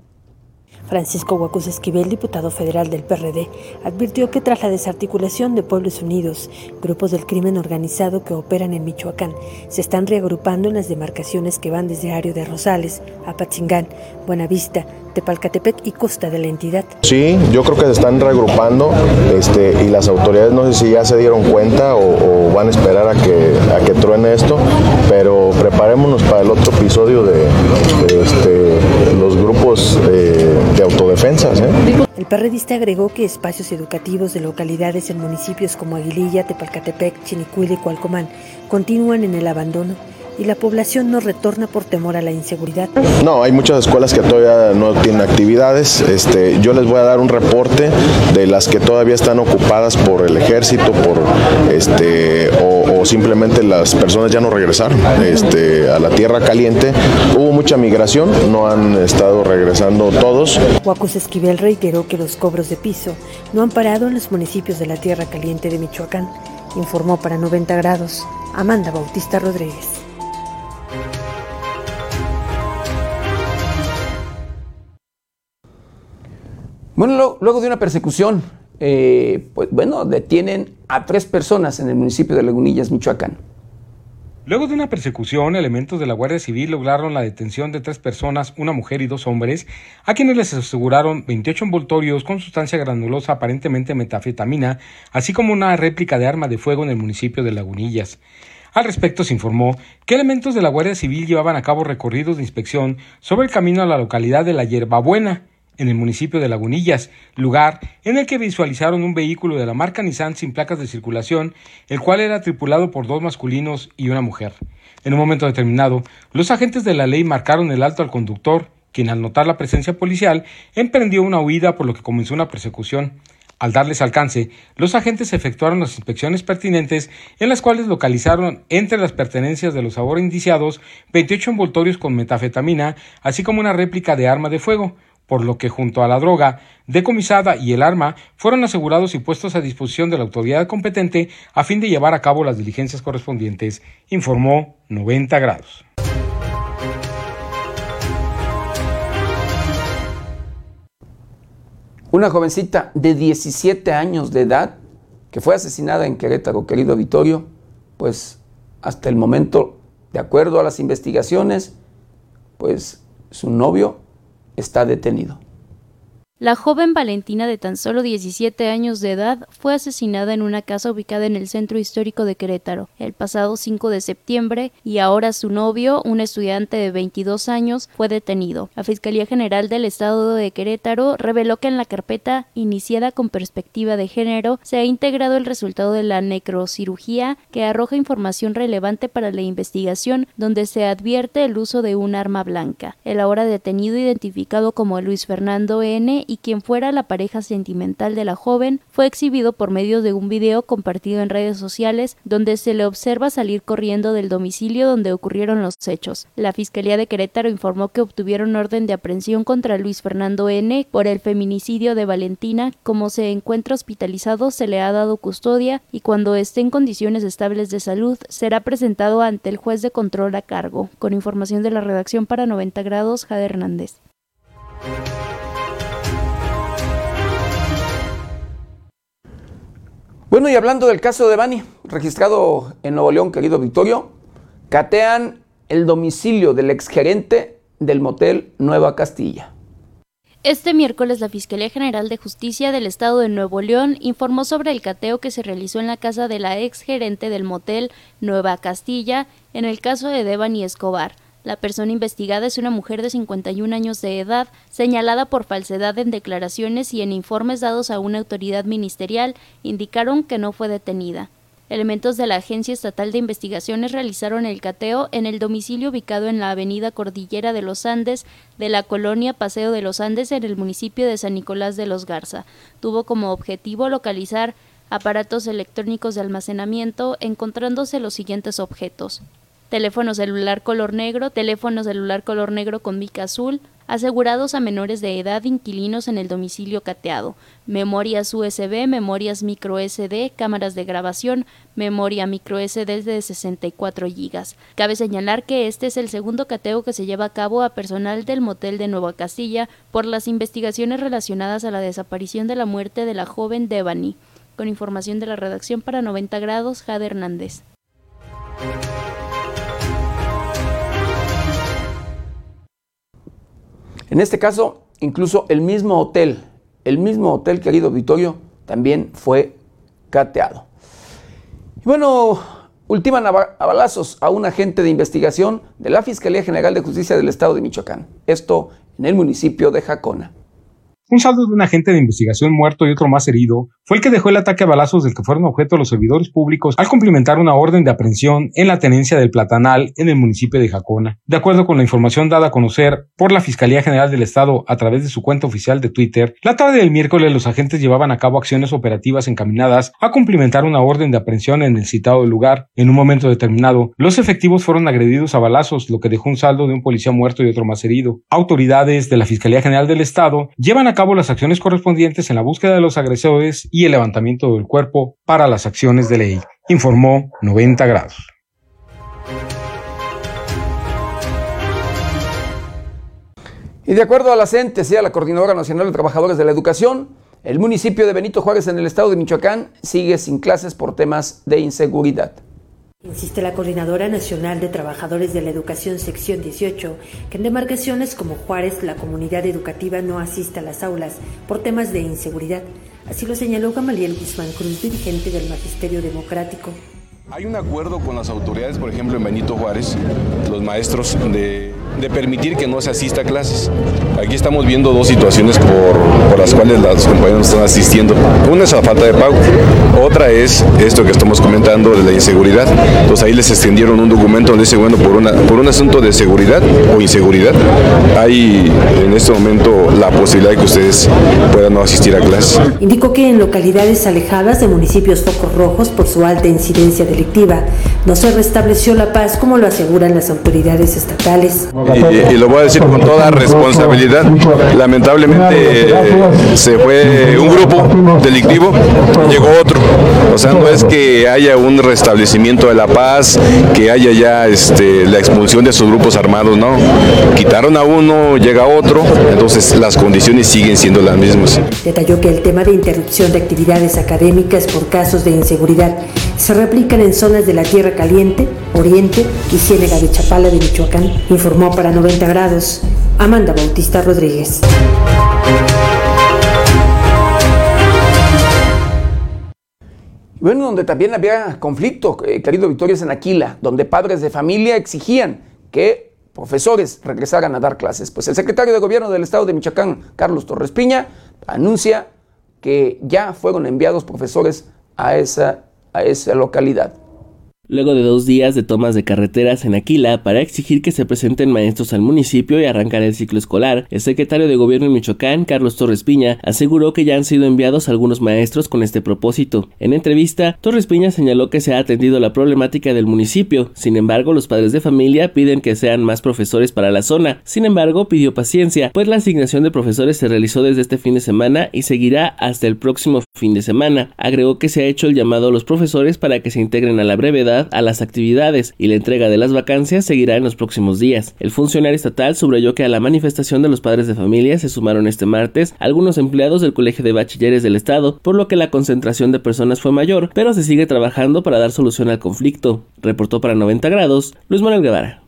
Francisco Huacus Esquivel, diputado federal del PRD, advirtió que tras la desarticulación de Pueblos Unidos, grupos del crimen organizado que operan en Michoacán se están reagrupando en las demarcaciones que van desde Ario de Rosales, Apatzingán, Buenavista, Tepalcatepec y Costa de la entidad. Sí, yo creo que se están reagrupando este, y las autoridades no sé si ya se dieron cuenta o, van a esperar a que, a que truene esto, pero preparémonos para el otro episodio de, este, los grupos de autodefensas. ¿eh? El perredista agregó que espacios educativos de localidades en municipios como Aguililla, Tepalcatepec, Chinicuil y Cualcomán continúan en el abandono y la población no retorna por temor a la inseguridad. No, hay muchas escuelas que todavía no tienen actividades. Este, yo les voy a dar un reporte de las que todavía están ocupadas por el ejército, por este o, simplemente las personas ya no regresaron este, a la tierra caliente. Hubo mucha migración, no han estado regresando todos. Huacos Esquivel reiteró que los cobros de piso no han parado en los municipios de la tierra caliente de Michoacán. Informó para 90 grados Amanda Bautista Rodríguez. Bueno, luego de una persecución, eh, pues bueno, detienen a tres personas en el municipio de Lagunillas, Michoacán. Luego de una persecución, elementos de la Guardia Civil lograron la detención de tres personas, una mujer y dos hombres, a quienes les aseguraron 28 envoltorios con sustancia granulosa aparentemente metafetamina, así como una réplica de arma de fuego en el municipio de Lagunillas. Al respecto se informó que elementos de la Guardia Civil llevaban a cabo recorridos de inspección sobre el camino a la localidad de La Hierbabuena, en el municipio de Lagunillas, lugar en el que visualizaron un vehículo de la marca Nissan sin placas de circulación, el cual era tripulado por dos masculinos y una mujer. En un momento determinado, los agentes de la ley marcaron el alto al conductor, quien al notar la presencia policial emprendió una huida por lo que comenzó una persecución. Al darles alcance, los agentes efectuaron las inspecciones pertinentes en las cuales localizaron entre las pertenencias de los ahora indiciados 28 envoltorios con metafetamina, así como una réplica de arma de fuego, por lo que junto a la droga decomisada y el arma fueron asegurados y puestos a disposición de la autoridad competente a fin de llevar a cabo las diligencias correspondientes, informó 90 grados. Una jovencita de 17 años de edad que fue asesinada en Querétaro, querido Vittorio, pues hasta el momento, de acuerdo a las investigaciones, pues su novio está detenido. La joven Valentina de tan solo 17 años de edad fue asesinada en una casa ubicada en el centro histórico de Querétaro el pasado 5 de septiembre y ahora su novio, un estudiante de 22 años, fue detenido. La Fiscalía General del Estado de Querétaro reveló que en la carpeta iniciada con perspectiva de género se ha integrado el resultado de la necrocirugía que arroja información relevante para la investigación donde se advierte el uso de un arma blanca. El ahora detenido identificado como Luis Fernando N y quien fuera la pareja sentimental de la joven, fue exhibido por medio de un video compartido en redes sociales donde se le observa salir corriendo del domicilio donde ocurrieron los hechos. La Fiscalía de Querétaro informó que obtuvieron orden de aprehensión contra Luis Fernando N. por el feminicidio de Valentina. Como se encuentra hospitalizado, se le ha dado custodia y cuando esté en condiciones estables de salud, será presentado ante el juez de control a cargo. Con información de la redacción para 90 grados, Jade Hernández. Bueno, y hablando del caso de Bani, registrado en Nuevo León, querido Victorio, catean el domicilio del exgerente del motel Nueva Castilla. Este miércoles la Fiscalía General de Justicia del Estado de Nuevo León informó sobre el cateo que se realizó en la casa de la exgerente del motel Nueva Castilla en el caso de Devani Escobar. La persona investigada es una mujer de 51 años de edad, señalada por falsedad en declaraciones y en informes dados a una autoridad ministerial, indicaron que no fue detenida. Elementos de la Agencia Estatal de Investigaciones realizaron el cateo en el domicilio ubicado en la avenida Cordillera de los Andes de la colonia Paseo de los Andes en el municipio de San Nicolás de los Garza. Tuvo como objetivo localizar aparatos electrónicos de almacenamiento encontrándose los siguientes objetos teléfono celular color negro, teléfono celular color negro con mica azul, asegurados a menores de edad inquilinos en el domicilio cateado, memorias USB, memorias micro SD, cámaras de grabación, memoria micro SD de 64 GB. Cabe señalar que este es el segundo cateo que se lleva a cabo a personal del motel de Nueva Castilla por las investigaciones relacionadas a la desaparición de la muerte de la joven Devani. Con información de la redacción para 90 grados, Jade Hernández. En este caso, incluso el mismo hotel, el mismo hotel, querido Vittorio, también fue cateado. Y bueno, ultiman a balazos a un agente de investigación de la Fiscalía General de Justicia del Estado de Michoacán. Esto en el municipio de Jacona. Un saldo de un agente de investigación muerto y otro más herido fue el que dejó el ataque a balazos del que fueron objeto los servidores públicos al cumplimentar una orden de aprehensión en la tenencia del Platanal en el municipio de Jacona. De acuerdo con la información dada a conocer por la Fiscalía General del Estado a través de su cuenta oficial de Twitter, la tarde del miércoles los agentes llevaban a cabo acciones operativas encaminadas a cumplimentar una orden de aprehensión en el citado lugar. En un momento determinado, los efectivos fueron agredidos a balazos, lo que dejó un saldo de un policía muerto y otro más herido. Autoridades de la Fiscalía General del Estado llevan a cabo las acciones correspondientes en la búsqueda de los agresores y el levantamiento del cuerpo para las acciones de ley, informó 90 grados. Y de acuerdo a la CENTE, a la Coordinadora Nacional de Trabajadores de la Educación, el municipio de Benito Juárez en el estado de Michoacán sigue sin clases por temas de inseguridad. Insiste la Coordinadora Nacional de Trabajadores de la Educación Sección 18 que en demarcaciones como Juárez la comunidad educativa no asiste a las aulas por temas de inseguridad. Así lo señaló Gamaliel Guzmán Cruz, dirigente del Magisterio Democrático. Hay un acuerdo con las autoridades, por ejemplo, en Benito Juárez, los maestros, de, permitir que no se asista a clases. Aquí estamos viendo dos situaciones por, las cuales los compañeros están asistiendo. Una es la falta de pago, otra es esto que estamos comentando de la inseguridad. Entonces ahí les extendieron un documento donde dice, bueno, por, una, por un asunto de seguridad o inseguridad, hay en este momento la posibilidad de que ustedes puedan no asistir a clases. Indicó que en localidades alejadas de municipios focos rojos por su alta incidencia de no se restableció la paz como lo aseguran las autoridades estatales. Y, lo voy a decir con toda responsabilidad. Lamentablemente se fue un grupo delictivo, llegó otro. O sea, no es que haya un restablecimiento de la paz, que haya ya este, la expulsión de esos grupos armados, no. Quitaron a uno, llega otro, entonces las condiciones siguen siendo las mismas. Detalló que el tema de interrupción de actividades académicas por casos de inseguridad se replican en zonas de la Tierra Caliente, Oriente y Ciénega de Chapala de Michoacán, informó para 90 grados Amanda Bautista Rodríguez. Bueno, donde también había conflicto, eh, querido Victoria, es en Aquila, donde padres de familia exigían que profesores regresaran a dar clases. Pues el secretario de Gobierno del Estado de Michoacán, Carlos Torres Piña, anuncia que ya fueron enviados profesores a esa a esa localidad luego de dos días de tomas de carreteras en Aquila para exigir que se presenten maestros al municipio y arrancar el ciclo escolar, el secretario de Gobierno en Michoacán, Carlos Torres Piña, aseguró que ya han sido enviados algunos maestros con este propósito. En entrevista, Torres Piña señaló que se ha atendido la problemática del municipio, sin embargo, los padres de familia piden que sean más profesores para la zona. Sin embargo, pidió paciencia, pues la asignación de profesores se realizó desde este fin de semana y seguirá hasta el próximo fin de semana. Agregó que se ha hecho el llamado a los profesores para que se integren a la brevedad a las actividades y la entrega de las vacancias seguirá en los próximos días. El funcionario estatal subrayó que a la manifestación de los padres de familia se sumaron este martes algunos empleados del Colegio de Bachilleres del Estado, por lo que la concentración de personas fue mayor, pero se sigue trabajando para dar solución al conflicto. Reportó para 90 grados Luis Manuel Guevara.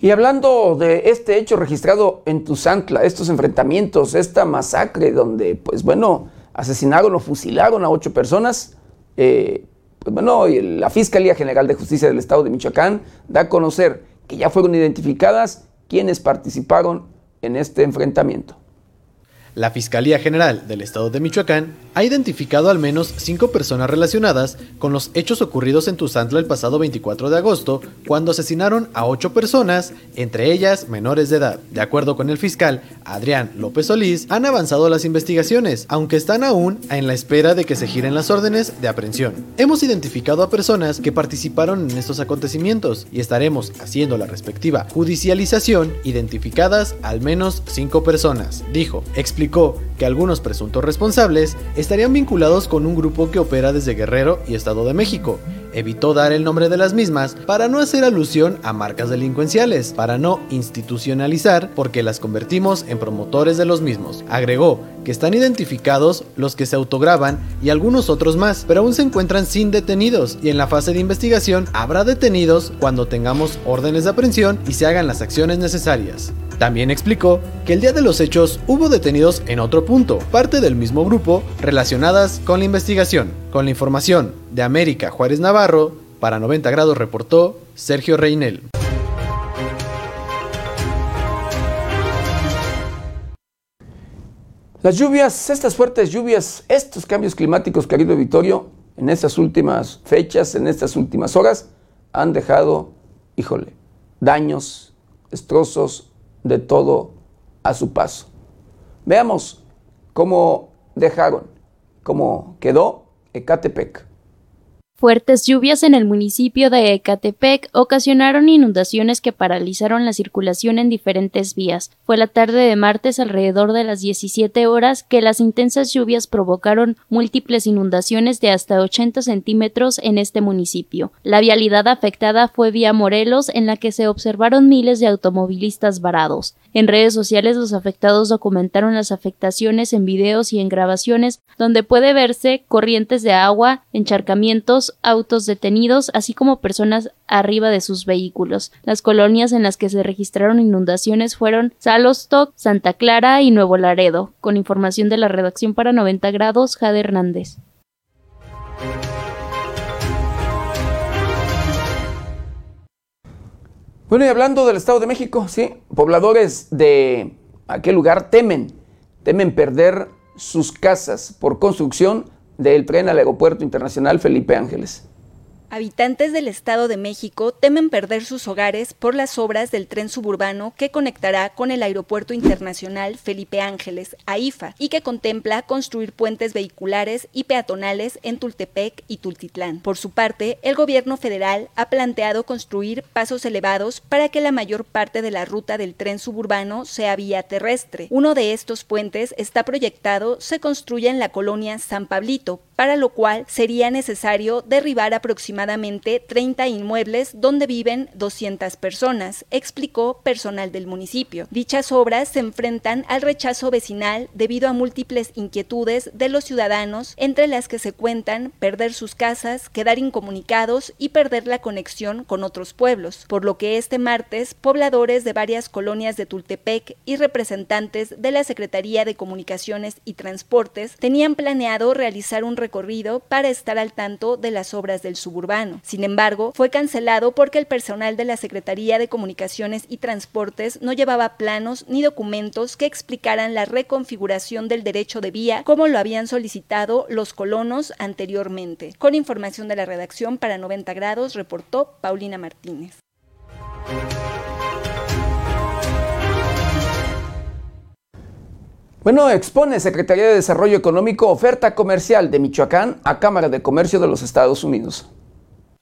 Y hablando de este hecho registrado en Tuzantla, estos enfrentamientos, esta masacre donde, pues bueno, asesinaron o fusilaron a ocho personas, eh, pues bueno, la Fiscalía General de Justicia del Estado de Michoacán da a conocer que ya fueron identificadas quienes participaron en este enfrentamiento. La Fiscalía General del Estado de Michoacán ha identificado al menos cinco personas relacionadas con los hechos ocurridos en Tuzantla el pasado 24 de agosto, cuando asesinaron a ocho personas, entre ellas menores de edad. De acuerdo con el fiscal Adrián López Solís, han avanzado las investigaciones, aunque están aún en la espera de que se giren las órdenes de aprehensión. Hemos identificado a personas que participaron en estos acontecimientos y estaremos haciendo la respectiva judicialización identificadas al menos cinco personas, dijo. Que algunos presuntos responsables estarían vinculados con un grupo que opera desde Guerrero y Estado de México. Evitó dar el nombre de las mismas para no hacer alusión a marcas delincuenciales, para no institucionalizar porque las convertimos en promotores de los mismos. Agregó que están identificados los que se autograban y algunos otros más, pero aún se encuentran sin detenidos y en la fase de investigación habrá detenidos cuando tengamos órdenes de aprehensión y se hagan las acciones necesarias. También explicó que el día de los hechos hubo detenidos en otro punto, parte del mismo grupo, relacionadas con la investigación. Con la información de América Juárez Navarro, para 90 grados reportó Sergio Reinel. Las lluvias, estas fuertes lluvias, estos cambios climáticos, querido Vittorio, en estas últimas fechas, en estas últimas horas, han dejado, híjole, daños, destrozos, de todo a su paso. Veamos cómo dejaron, cómo quedó Ecatepec. Fuertes lluvias en el municipio de Ecatepec ocasionaron inundaciones que paralizaron la circulación en diferentes vías. Fue la tarde de martes alrededor de las 17 horas que las intensas lluvias provocaron múltiples inundaciones de hasta 80 centímetros en este municipio. La vialidad afectada fue vía Morelos en la que se observaron miles de automovilistas varados. En redes sociales los afectados documentaron las afectaciones en videos y en grabaciones donde puede verse corrientes de agua, encharcamientos, autos detenidos, así como personas arriba de sus vehículos. Las colonias en las que se registraron inundaciones fueron Salostock, Santa Clara y Nuevo Laredo. Con información de la redacción para 90 grados, Jade Hernández. Bueno, y hablando del Estado de México, sí, pobladores de aquel lugar temen, temen perder sus casas por construcción del tren al Aeropuerto Internacional Felipe Ángeles. Habitantes del Estado de México temen perder sus hogares por las obras del tren suburbano que conectará con el Aeropuerto Internacional Felipe Ángeles, AIFA, y que contempla construir puentes vehiculares y peatonales en Tultepec y Tultitlán. Por su parte, el gobierno federal ha planteado construir pasos elevados para que la mayor parte de la ruta del tren suburbano sea vía terrestre. Uno de estos puentes está proyectado se construye en la colonia San Pablito, para lo cual sería necesario derribar aproximadamente 30 inmuebles donde viven 200 personas, explicó personal del municipio. Dichas obras se enfrentan al rechazo vecinal debido a múltiples inquietudes de los ciudadanos, entre las que se cuentan perder sus casas, quedar incomunicados y perder la conexión con otros pueblos, por lo que este martes pobladores de varias colonias de Tultepec y representantes de la Secretaría de Comunicaciones y Transportes tenían planeado realizar un recorrido para estar al tanto de las obras del suburbano. Sin embargo, fue cancelado porque el personal de la Secretaría de Comunicaciones y Transportes no llevaba planos ni documentos que explicaran la reconfiguración del derecho de vía como lo habían solicitado los colonos anteriormente. Con información de la redacción para 90 grados, reportó Paulina Martínez. Bueno, expone Secretaría de Desarrollo Económico oferta comercial de Michoacán a Cámara de Comercio de los Estados Unidos.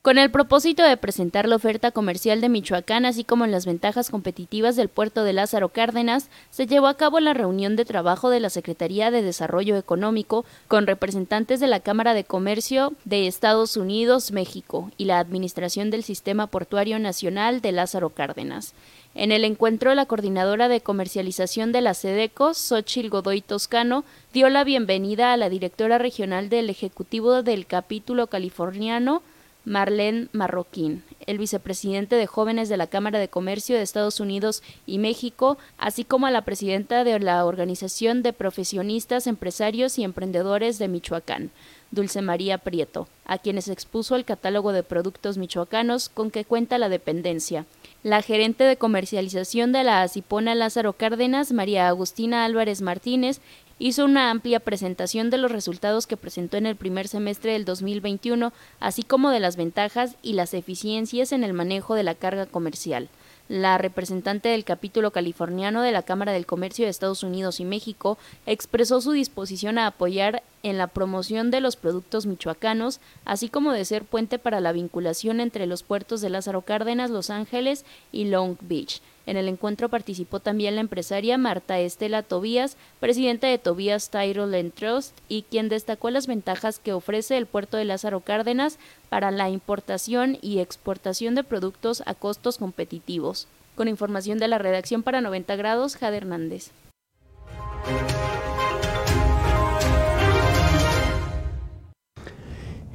Con el propósito de presentar la oferta comercial de Michoacán, así como las ventajas competitivas del puerto de Lázaro Cárdenas, se llevó a cabo la reunión de trabajo de la Secretaría de Desarrollo Económico con representantes de la Cámara de Comercio de Estados Unidos, México y la Administración del Sistema Portuario Nacional de Lázaro Cárdenas. En el encuentro, la coordinadora de comercialización de la SEDECO, Xochil Godoy Toscano, dio la bienvenida a la directora regional del Ejecutivo del Capítulo Californiano, Marlene Marroquín, el vicepresidente de jóvenes de la Cámara de Comercio de Estados Unidos y México, así como a la presidenta de la Organización de Profesionistas, Empresarios y Emprendedores de Michoacán, Dulce María Prieto, a quienes expuso el catálogo de productos michoacanos con que cuenta la dependencia. La gerente de comercialización de la Acipona Lázaro Cárdenas, María Agustina Álvarez Martínez, hizo una amplia presentación de los resultados que presentó en el primer semestre del 2021, así como de las ventajas y las eficiencias en el manejo de la carga comercial. La representante del capítulo californiano de la Cámara del Comercio de Estados Unidos y México expresó su disposición a apoyar en la promoción de los productos michoacanos, así como de ser puente para la vinculación entre los puertos de Lázaro Cárdenas, Los Ángeles y Long Beach. En el encuentro participó también la empresaria Marta Estela Tobías, presidenta de Tobías Title and Trust, y quien destacó las ventajas que ofrece el puerto de Lázaro Cárdenas para la importación y exportación de productos a costos competitivos. Con información de la redacción para 90 grados, Jade Hernández.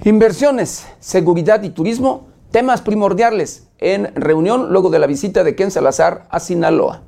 Inversiones, seguridad y turismo, temas primordiales en reunión luego de la visita de Ken Salazar a Sinaloa.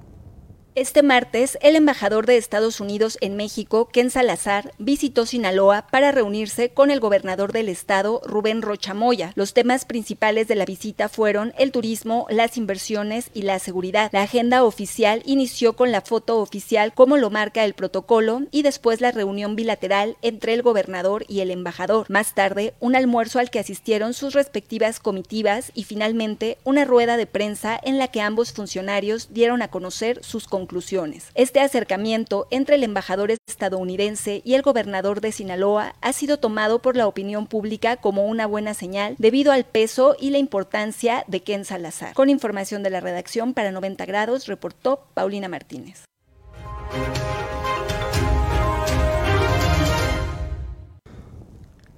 Este martes, el embajador de Estados Unidos en México, Ken Salazar, visitó Sinaloa para reunirse con el gobernador del estado, Rubén Rochamoya. Los temas principales de la visita fueron el turismo, las inversiones y la seguridad. La agenda oficial inició con la foto oficial como lo marca el protocolo y después la reunión bilateral entre el gobernador y el embajador. Más tarde, un almuerzo al que asistieron sus respectivas comitivas y finalmente una rueda de prensa en la que ambos funcionarios dieron a conocer sus conclusiones conclusiones. Este acercamiento entre el embajador estadounidense y el gobernador de Sinaloa ha sido tomado por la opinión pública como una buena señal debido al peso y la importancia de Ken Salazar. Con información de la redacción para 90 grados, reportó Paulina Martínez.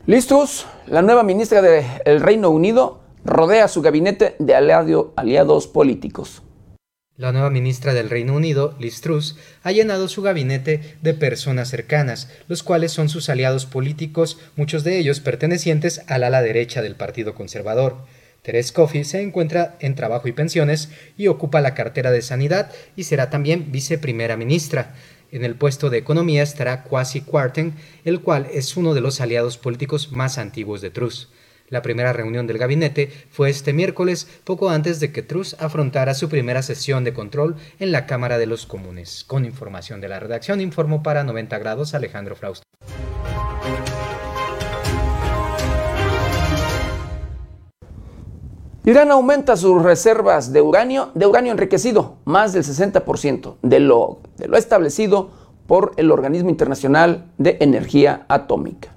¿Listos? La nueva ministra del Reino Unido rodea su gabinete de aliados políticos. La nueva ministra del Reino Unido, Liz Truss, ha llenado su gabinete de personas cercanas, los cuales son sus aliados políticos, muchos de ellos pertenecientes al ala derecha del Partido Conservador. Therese Coffey se encuentra en trabajo y pensiones y ocupa la cartera de Sanidad y será también viceprimera ministra. En el puesto de Economía estará Kwasi Kwarteng, el cual es uno de los aliados políticos más antiguos de Truss. La primera reunión del gabinete fue este miércoles, poco antes de que Truss afrontara su primera sesión de control en la Cámara de los Comunes. Con información de la redacción, informó para 90 grados Alejandro Frausto. Irán aumenta sus reservas de uranio, de uranio enriquecido, más del 60% de lo, de lo establecido por el Organismo Internacional de Energía Atómica.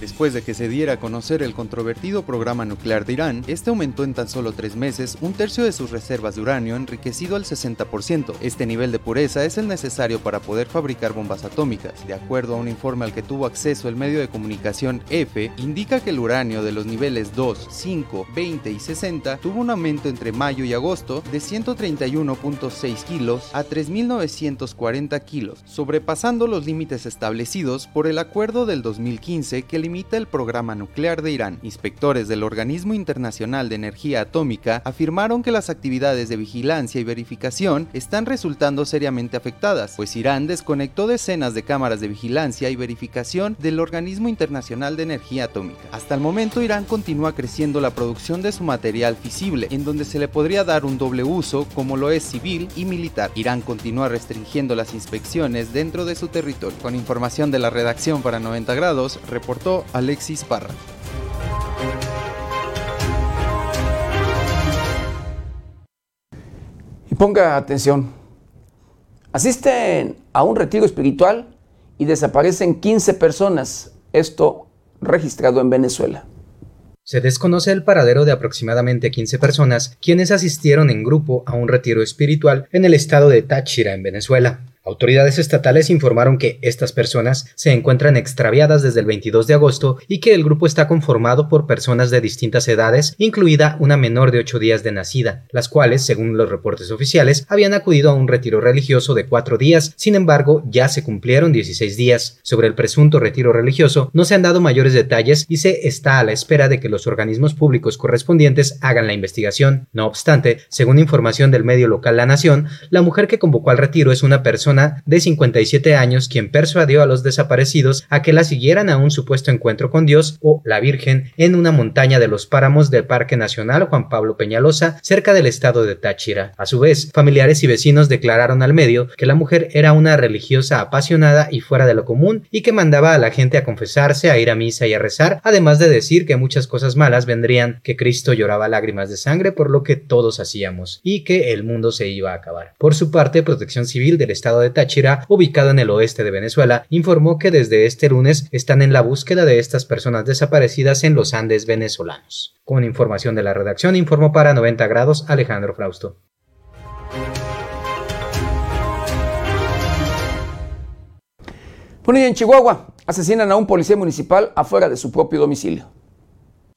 Después de que se diera a conocer el controvertido programa nuclear de Irán, este aumentó en tan solo tres meses un tercio de sus reservas de uranio enriquecido al 60%. Este nivel de pureza es el necesario para poder fabricar bombas atómicas. De acuerdo a un informe al que tuvo acceso el medio de comunicación EFE, indica que el uranio de los niveles 2, 5, 20 y 60 tuvo un aumento entre mayo y agosto de 131.6 kilos a 3.940 kilos, sobrepasando los límites establecidos por el acuerdo del 2015 que limita el programa nuclear de Irán. Inspectores del Organismo Internacional de Energía Atómica afirmaron que las actividades de vigilancia y verificación están resultando seriamente afectadas, pues Irán desconectó decenas de cámaras de vigilancia y verificación del Organismo Internacional de Energía Atómica. Hasta el momento Irán continúa creciendo la producción de su material fisible, en donde se le podría dar un doble uso como lo es civil y militar. Irán continúa restringiendo las inspecciones dentro de su territorio. Con información de la redacción para 90 grados, reportó Alexis Parra. Y ponga atención. Asisten a un retiro espiritual y desaparecen 15 personas. Esto registrado en Venezuela. Se desconoce el paradero de aproximadamente 15 personas quienes asistieron en grupo a un retiro espiritual en el estado de Táchira, en Venezuela. Autoridades estatales informaron que estas personas se encuentran extraviadas desde el 22 de agosto y que el grupo está conformado por personas de distintas edades, incluida una menor de 8 días de nacida, las cuales, según los reportes oficiales, habían acudido a un retiro religioso de 4 días, sin embargo, ya se cumplieron 16 días. Sobre el presunto retiro religioso no se han dado mayores detalles y se está a la espera de que los organismos públicos correspondientes hagan la investigación. No obstante, según información del medio local La Nación, la mujer que convocó al retiro es una persona de 57 años quien persuadió a los desaparecidos a que la siguieran a un supuesto encuentro con Dios o la Virgen en una montaña de los páramos del Parque Nacional Juan Pablo Peñalosa, cerca del estado de Táchira. A su vez, familiares y vecinos declararon al medio que la mujer era una religiosa apasionada y fuera de lo común y que mandaba a la gente a confesarse, a ir a misa y a rezar, además de decir que muchas cosas malas vendrían, que Cristo lloraba lágrimas de sangre por lo que todos hacíamos y que el mundo se iba a acabar. Por su parte, Protección Civil del estado de de Táchira, ubicado en el oeste de Venezuela, informó que desde este lunes están en la búsqueda de estas personas desaparecidas en los Andes venezolanos. Con información de la redacción, informó para 90 grados Alejandro Frausto. Bueno, y en Chihuahua asesinan a un policía municipal afuera de su propio domicilio.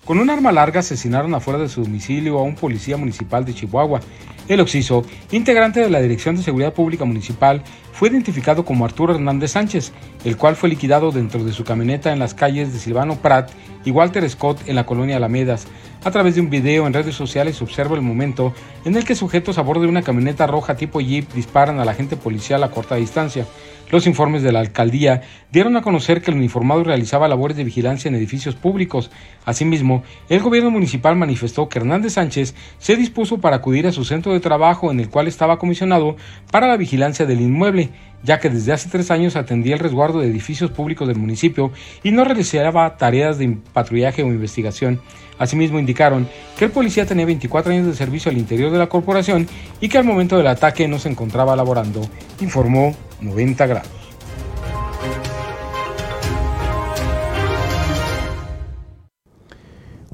Con un arma larga asesinaron afuera de su domicilio a un policía municipal de Chihuahua. El occiso, integrante de la Dirección de Seguridad Pública Municipal, fue identificado como Arturo Hernández Sánchez, el cual fue liquidado dentro de su camioneta en las calles de Silvano Prat y Walter Scott en la colonia Alamedas. A través de un video en redes sociales se observa el momento en el que sujetos a bordo de una camioneta roja tipo Jeep disparan al agente policial a corta distancia. Los informes de la alcaldía dieron a conocer que el uniformado realizaba labores de vigilancia en edificios públicos. Asimismo, el gobierno municipal manifestó que Hernández Sánchez se dispuso para acudir a su centro de trabajo en el cual estaba comisionado para la vigilancia del inmueble, ya que desde hace tres años atendía el resguardo de edificios públicos del municipio y no realizaba tareas de patrullaje o investigación. Asimismo indicaron que el policía tenía 24 años de servicio al interior de la corporación y que al momento del ataque no se encontraba laborando, informó 90 grados.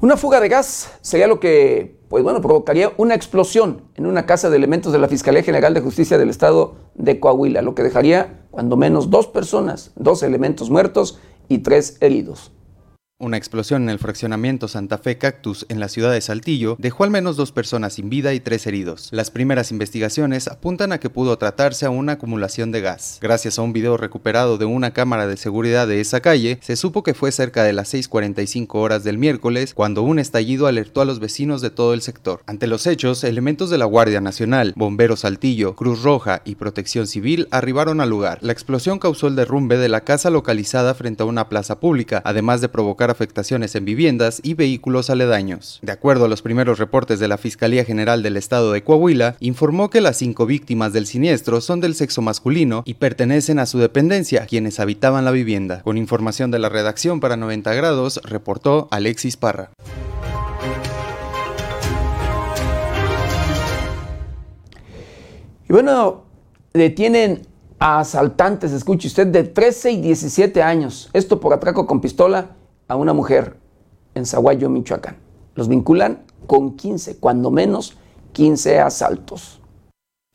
Una fuga de gas sería lo que, pues bueno, provocaría una explosión en una casa de elementos de la Fiscalía General de Justicia del Estado de Coahuila, lo que dejaría cuando menos dos personas, dos elementos muertos y tres heridos. Una explosión en el fraccionamiento Santa Fe Cactus en la ciudad de Saltillo dejó al menos dos personas sin vida y tres heridos. Las primeras investigaciones apuntan a que pudo tratarse a una acumulación de gas. Gracias a un video recuperado de una cámara de seguridad de esa calle, se supo que fue cerca de las 6.45 horas del miércoles cuando un estallido alertó a los vecinos de todo el sector. Ante los hechos, elementos de la Guardia Nacional, Bomberos Saltillo, Cruz Roja y Protección Civil arribaron al lugar. La explosión causó el derrumbe de la casa localizada frente a una plaza pública, además de provocar afectaciones en viviendas y vehículos aledaños. De acuerdo a los primeros reportes de la Fiscalía General del Estado de Coahuila, informó que las cinco víctimas del siniestro son del sexo masculino y pertenecen a su dependencia, quienes habitaban la vivienda. Con información de la redacción para 90 grados, reportó Alexis Parra. Y bueno, detienen a asaltantes, escuche usted, de 13 y 17 años. Esto por atraco con pistola a una mujer en Zaguayo, Michoacán. Los vinculan con 15, cuando menos 15 asaltos.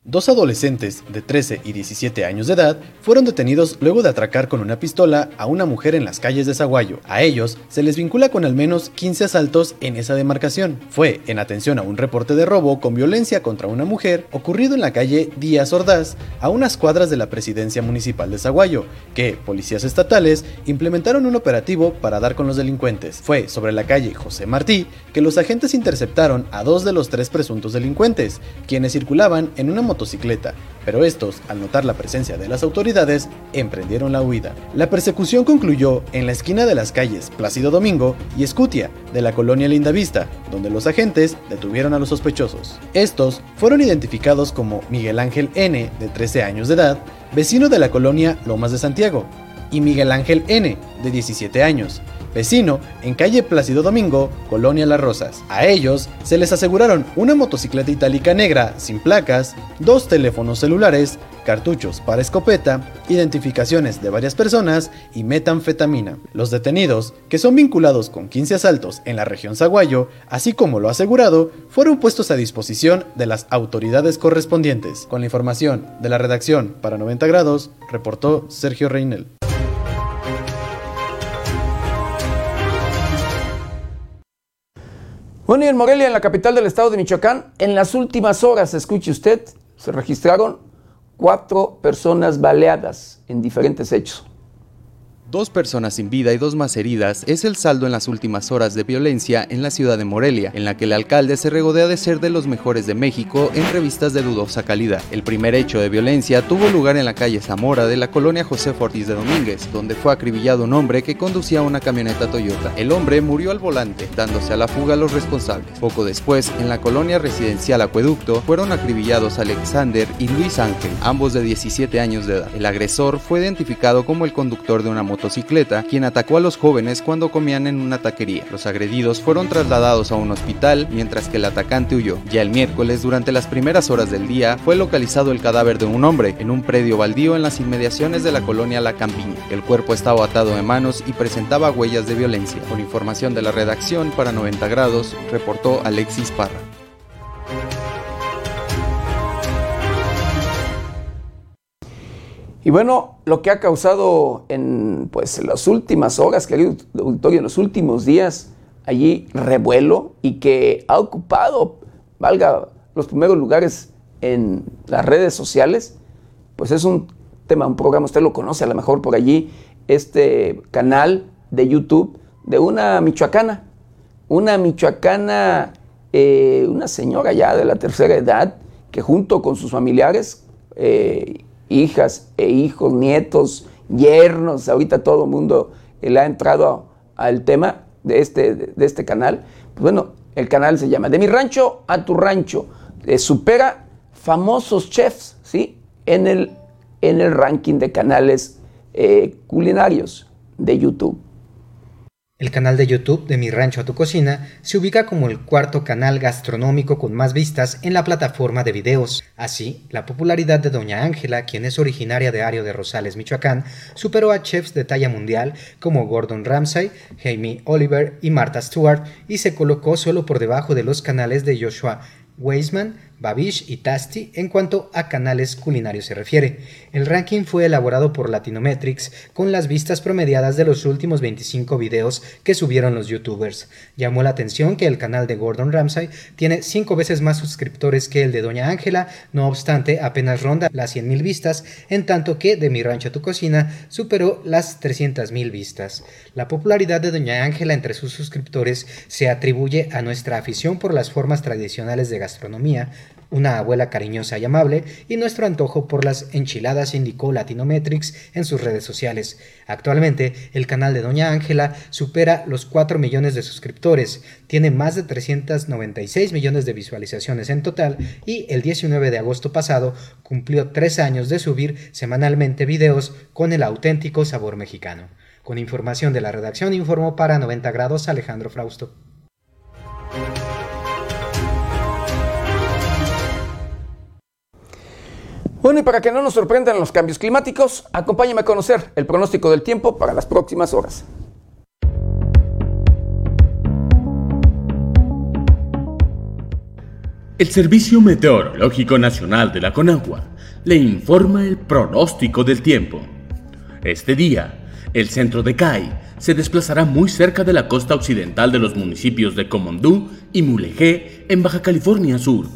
Dos adolescentes de 13 y 17 años de edad fueron detenidos luego de atracar con una pistola a una mujer en las calles de Zaguayo. A ellos se les vincula con al menos 15 asaltos en esa demarcación. Fue en atención a un reporte de robo con violencia contra una mujer ocurrido en la calle Díaz Ordaz, a unas cuadras de la presidencia municipal de Zaguayo, que policías estatales implementaron un operativo para dar con los delincuentes. Fue sobre la calle José Martí que los agentes interceptaron a dos de los tres presuntos delincuentes, quienes circulaban en una motocicleta, pero estos, al notar la presencia de las autoridades, emprendieron la huida. La persecución concluyó en la esquina de las calles Plácido Domingo y Escutia de la colonia Lindavista, donde los agentes detuvieron a los sospechosos. Estos fueron identificados como Miguel Ángel N, de 13 años de edad, vecino de la colonia Lomas de Santiago, y Miguel Ángel N, de 17 años, vecino en calle Plácido Domingo, Colonia Las Rosas. A ellos se les aseguraron una motocicleta itálica negra sin placas, dos teléfonos celulares, cartuchos para escopeta, identificaciones de varias personas y metanfetamina. Los detenidos, que son vinculados con 15 asaltos en la región Zaguayo, así como lo asegurado, fueron puestos a disposición de las autoridades correspondientes. Con la información de la redacción para 90 grados, reportó Sergio Reinel. Bueno, y en Morelia, en la capital del estado de Michoacán, en las últimas horas, escuche usted, se registraron cuatro personas baleadas en diferentes hechos. Dos personas sin vida y dos más heridas es el saldo en las últimas horas de violencia en la ciudad de Morelia, en la que el alcalde se regodea de ser de los mejores de México en revistas de dudosa calidad. El primer hecho de violencia tuvo lugar en la calle Zamora de la colonia José Ortiz de Domínguez, donde fue acribillado un hombre que conducía una camioneta Toyota. El hombre murió al volante, dándose a la fuga a los responsables. Poco después, en la colonia residencial Acueducto, fueron acribillados Alexander y Luis Ángel, ambos de 17 años de edad. El agresor fue identificado como el conductor de una moto motocicleta, quien atacó a los jóvenes cuando comían en una taquería. Los agredidos fueron trasladados a un hospital, mientras que el atacante huyó. Ya el miércoles, durante las primeras horas del día, fue localizado el cadáver de un hombre en un predio baldío en las inmediaciones de la colonia La Campiña. El cuerpo estaba atado de manos y presentaba huellas de violencia. Con información de la redacción para 90 grados, reportó Alexis Parra. Y bueno, lo que ha causado en pues, las últimas horas, querido auditorio, en los últimos días, allí revuelo y que ha ocupado, valga, los primeros lugares en las redes sociales, pues es un tema, un programa, usted lo conoce a lo mejor por allí, este canal de YouTube de una michoacana una michoacana, eh, una señora ya de la tercera edad, que junto con sus familiares, eh, hijas e hijos, nietos, yernos, ahorita todo el mundo le ha entrado al tema de este, de este canal. Pues bueno, el canal se llama De mi rancho a tu rancho. supera famosos chefs, ¿sí? En el, en el ranking de canales eh, culinarios de YouTube. El canal de YouTube de Mi Rancho a tu Cocina se ubica como el cuarto canal gastronómico con más vistas en la plataforma de videos. Así, la popularidad de Doña Ángela, quien es originaria de Ario de Rosales, Michoacán, superó a chefs de talla mundial como Gordon Ramsay, Jamie Oliver y Martha Stewart y se colocó solo por debajo de los canales de Joshua Weisman, Babish y Tasty en cuanto a canales culinarios se refiere. El ranking fue elaborado por Latinometrics con las vistas promediadas de los últimos 25 videos que subieron los youtubers. Llamó la atención que el canal de Gordon Ramsay tiene 5 veces más suscriptores que el de Doña Ángela, no obstante apenas ronda las 100.000 vistas, en tanto que de Mi Rancho a Tu Cocina superó las 300.000 vistas. La popularidad de Doña Ángela entre sus suscriptores se atribuye a nuestra afición por las formas tradicionales de gastronomía, una abuela cariñosa y amable, y nuestro antojo por las enchiladas indicó Latinometrics en sus redes sociales. Actualmente, el canal de Doña Ángela supera los 4 millones de suscriptores, tiene más de 396 millones de visualizaciones en total y el 19 de agosto pasado cumplió 3 años de subir semanalmente videos con el auténtico sabor mexicano. Con información de la redacción informó para 90 grados Alejandro Frausto. Bueno, y para que no nos sorprendan los cambios climáticos, acompáñame a conocer el pronóstico del tiempo para las próximas horas. El Servicio Meteorológico Nacional de la Conagua le informa el pronóstico del tiempo. Este día, el centro de CAI se desplazará muy cerca de la costa occidental de los municipios de Comondú y Mulegé en Baja California Sur,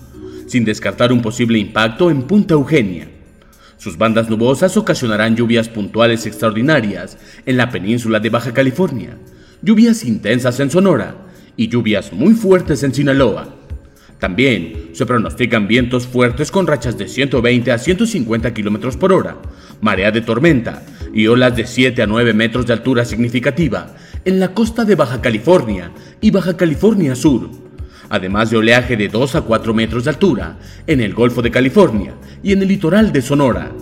sin descartar un posible impacto en Punta Eugenia. Sus bandas nubosas ocasionarán lluvias puntuales extraordinarias en la península de Baja California, lluvias intensas en Sonora y lluvias muy fuertes en Sinaloa. También se pronostican vientos fuertes con rachas de 120 a 150 km por hora, marea de tormenta y olas de 7 a 9 metros de altura significativa en la costa de Baja California y Baja California Sur además de oleaje de 2 a 4 metros de altura en el Golfo de California y en el litoral de Sonora.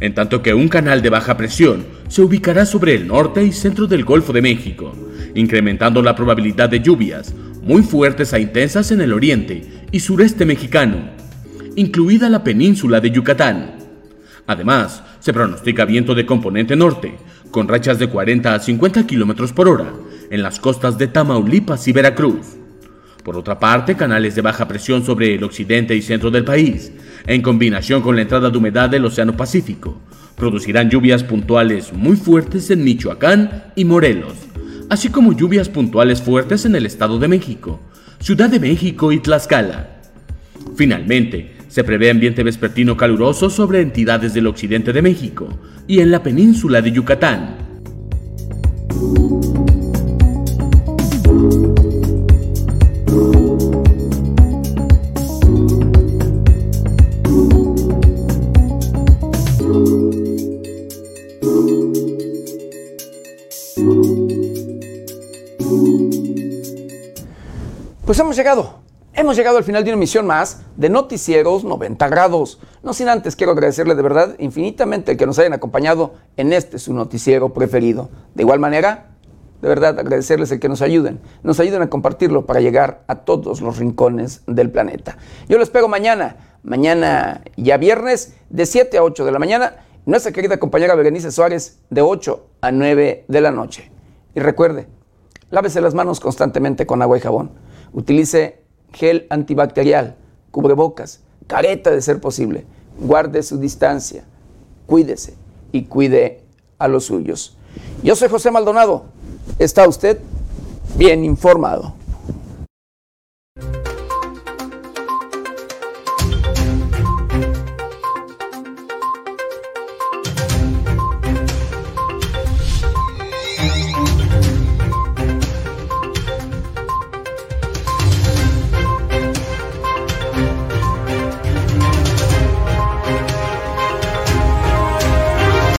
En tanto que un canal de baja presión se ubicará sobre el norte y centro del Golfo de México, incrementando la probabilidad de lluvias muy fuertes a intensas en el oriente y sureste mexicano, incluida la península de Yucatán. Además, se pronostica viento de componente norte, con rachas de 40 a 50 km por hora en las costas de Tamaulipas y Veracruz. Por otra parte, canales de baja presión sobre el occidente y centro del país, en combinación con la entrada de humedad del Océano Pacífico, producirán lluvias puntuales muy fuertes en Michoacán y Morelos, así como lluvias puntuales fuertes en el Estado de México, Ciudad de México y Tlaxcala. Finalmente, se prevé ambiente vespertino caluroso sobre entidades del occidente de México y en la península de Yucatán. Pues hemos llegado, hemos llegado al final de una emisión más de Noticieros 90 grados. No sin antes quiero agradecerle de verdad infinitamente que nos hayan acompañado en este su noticiero preferido. De igual manera, de verdad agradecerles el que nos ayuden, nos ayuden a compartirlo para llegar a todos los rincones del planeta. Yo lo espero mañana, mañana ya viernes, de 7 a 8 de la mañana, nuestra querida compañera Berenice Suárez, de 8 a 9 de la noche. Y recuerde, lávese las manos constantemente con agua y jabón Utilice gel antibacterial, cubrebocas, careta de ser posible. Guarde su distancia, cuídese y cuide a los suyos. Yo soy José Maldonado. ¿Está usted bien informado?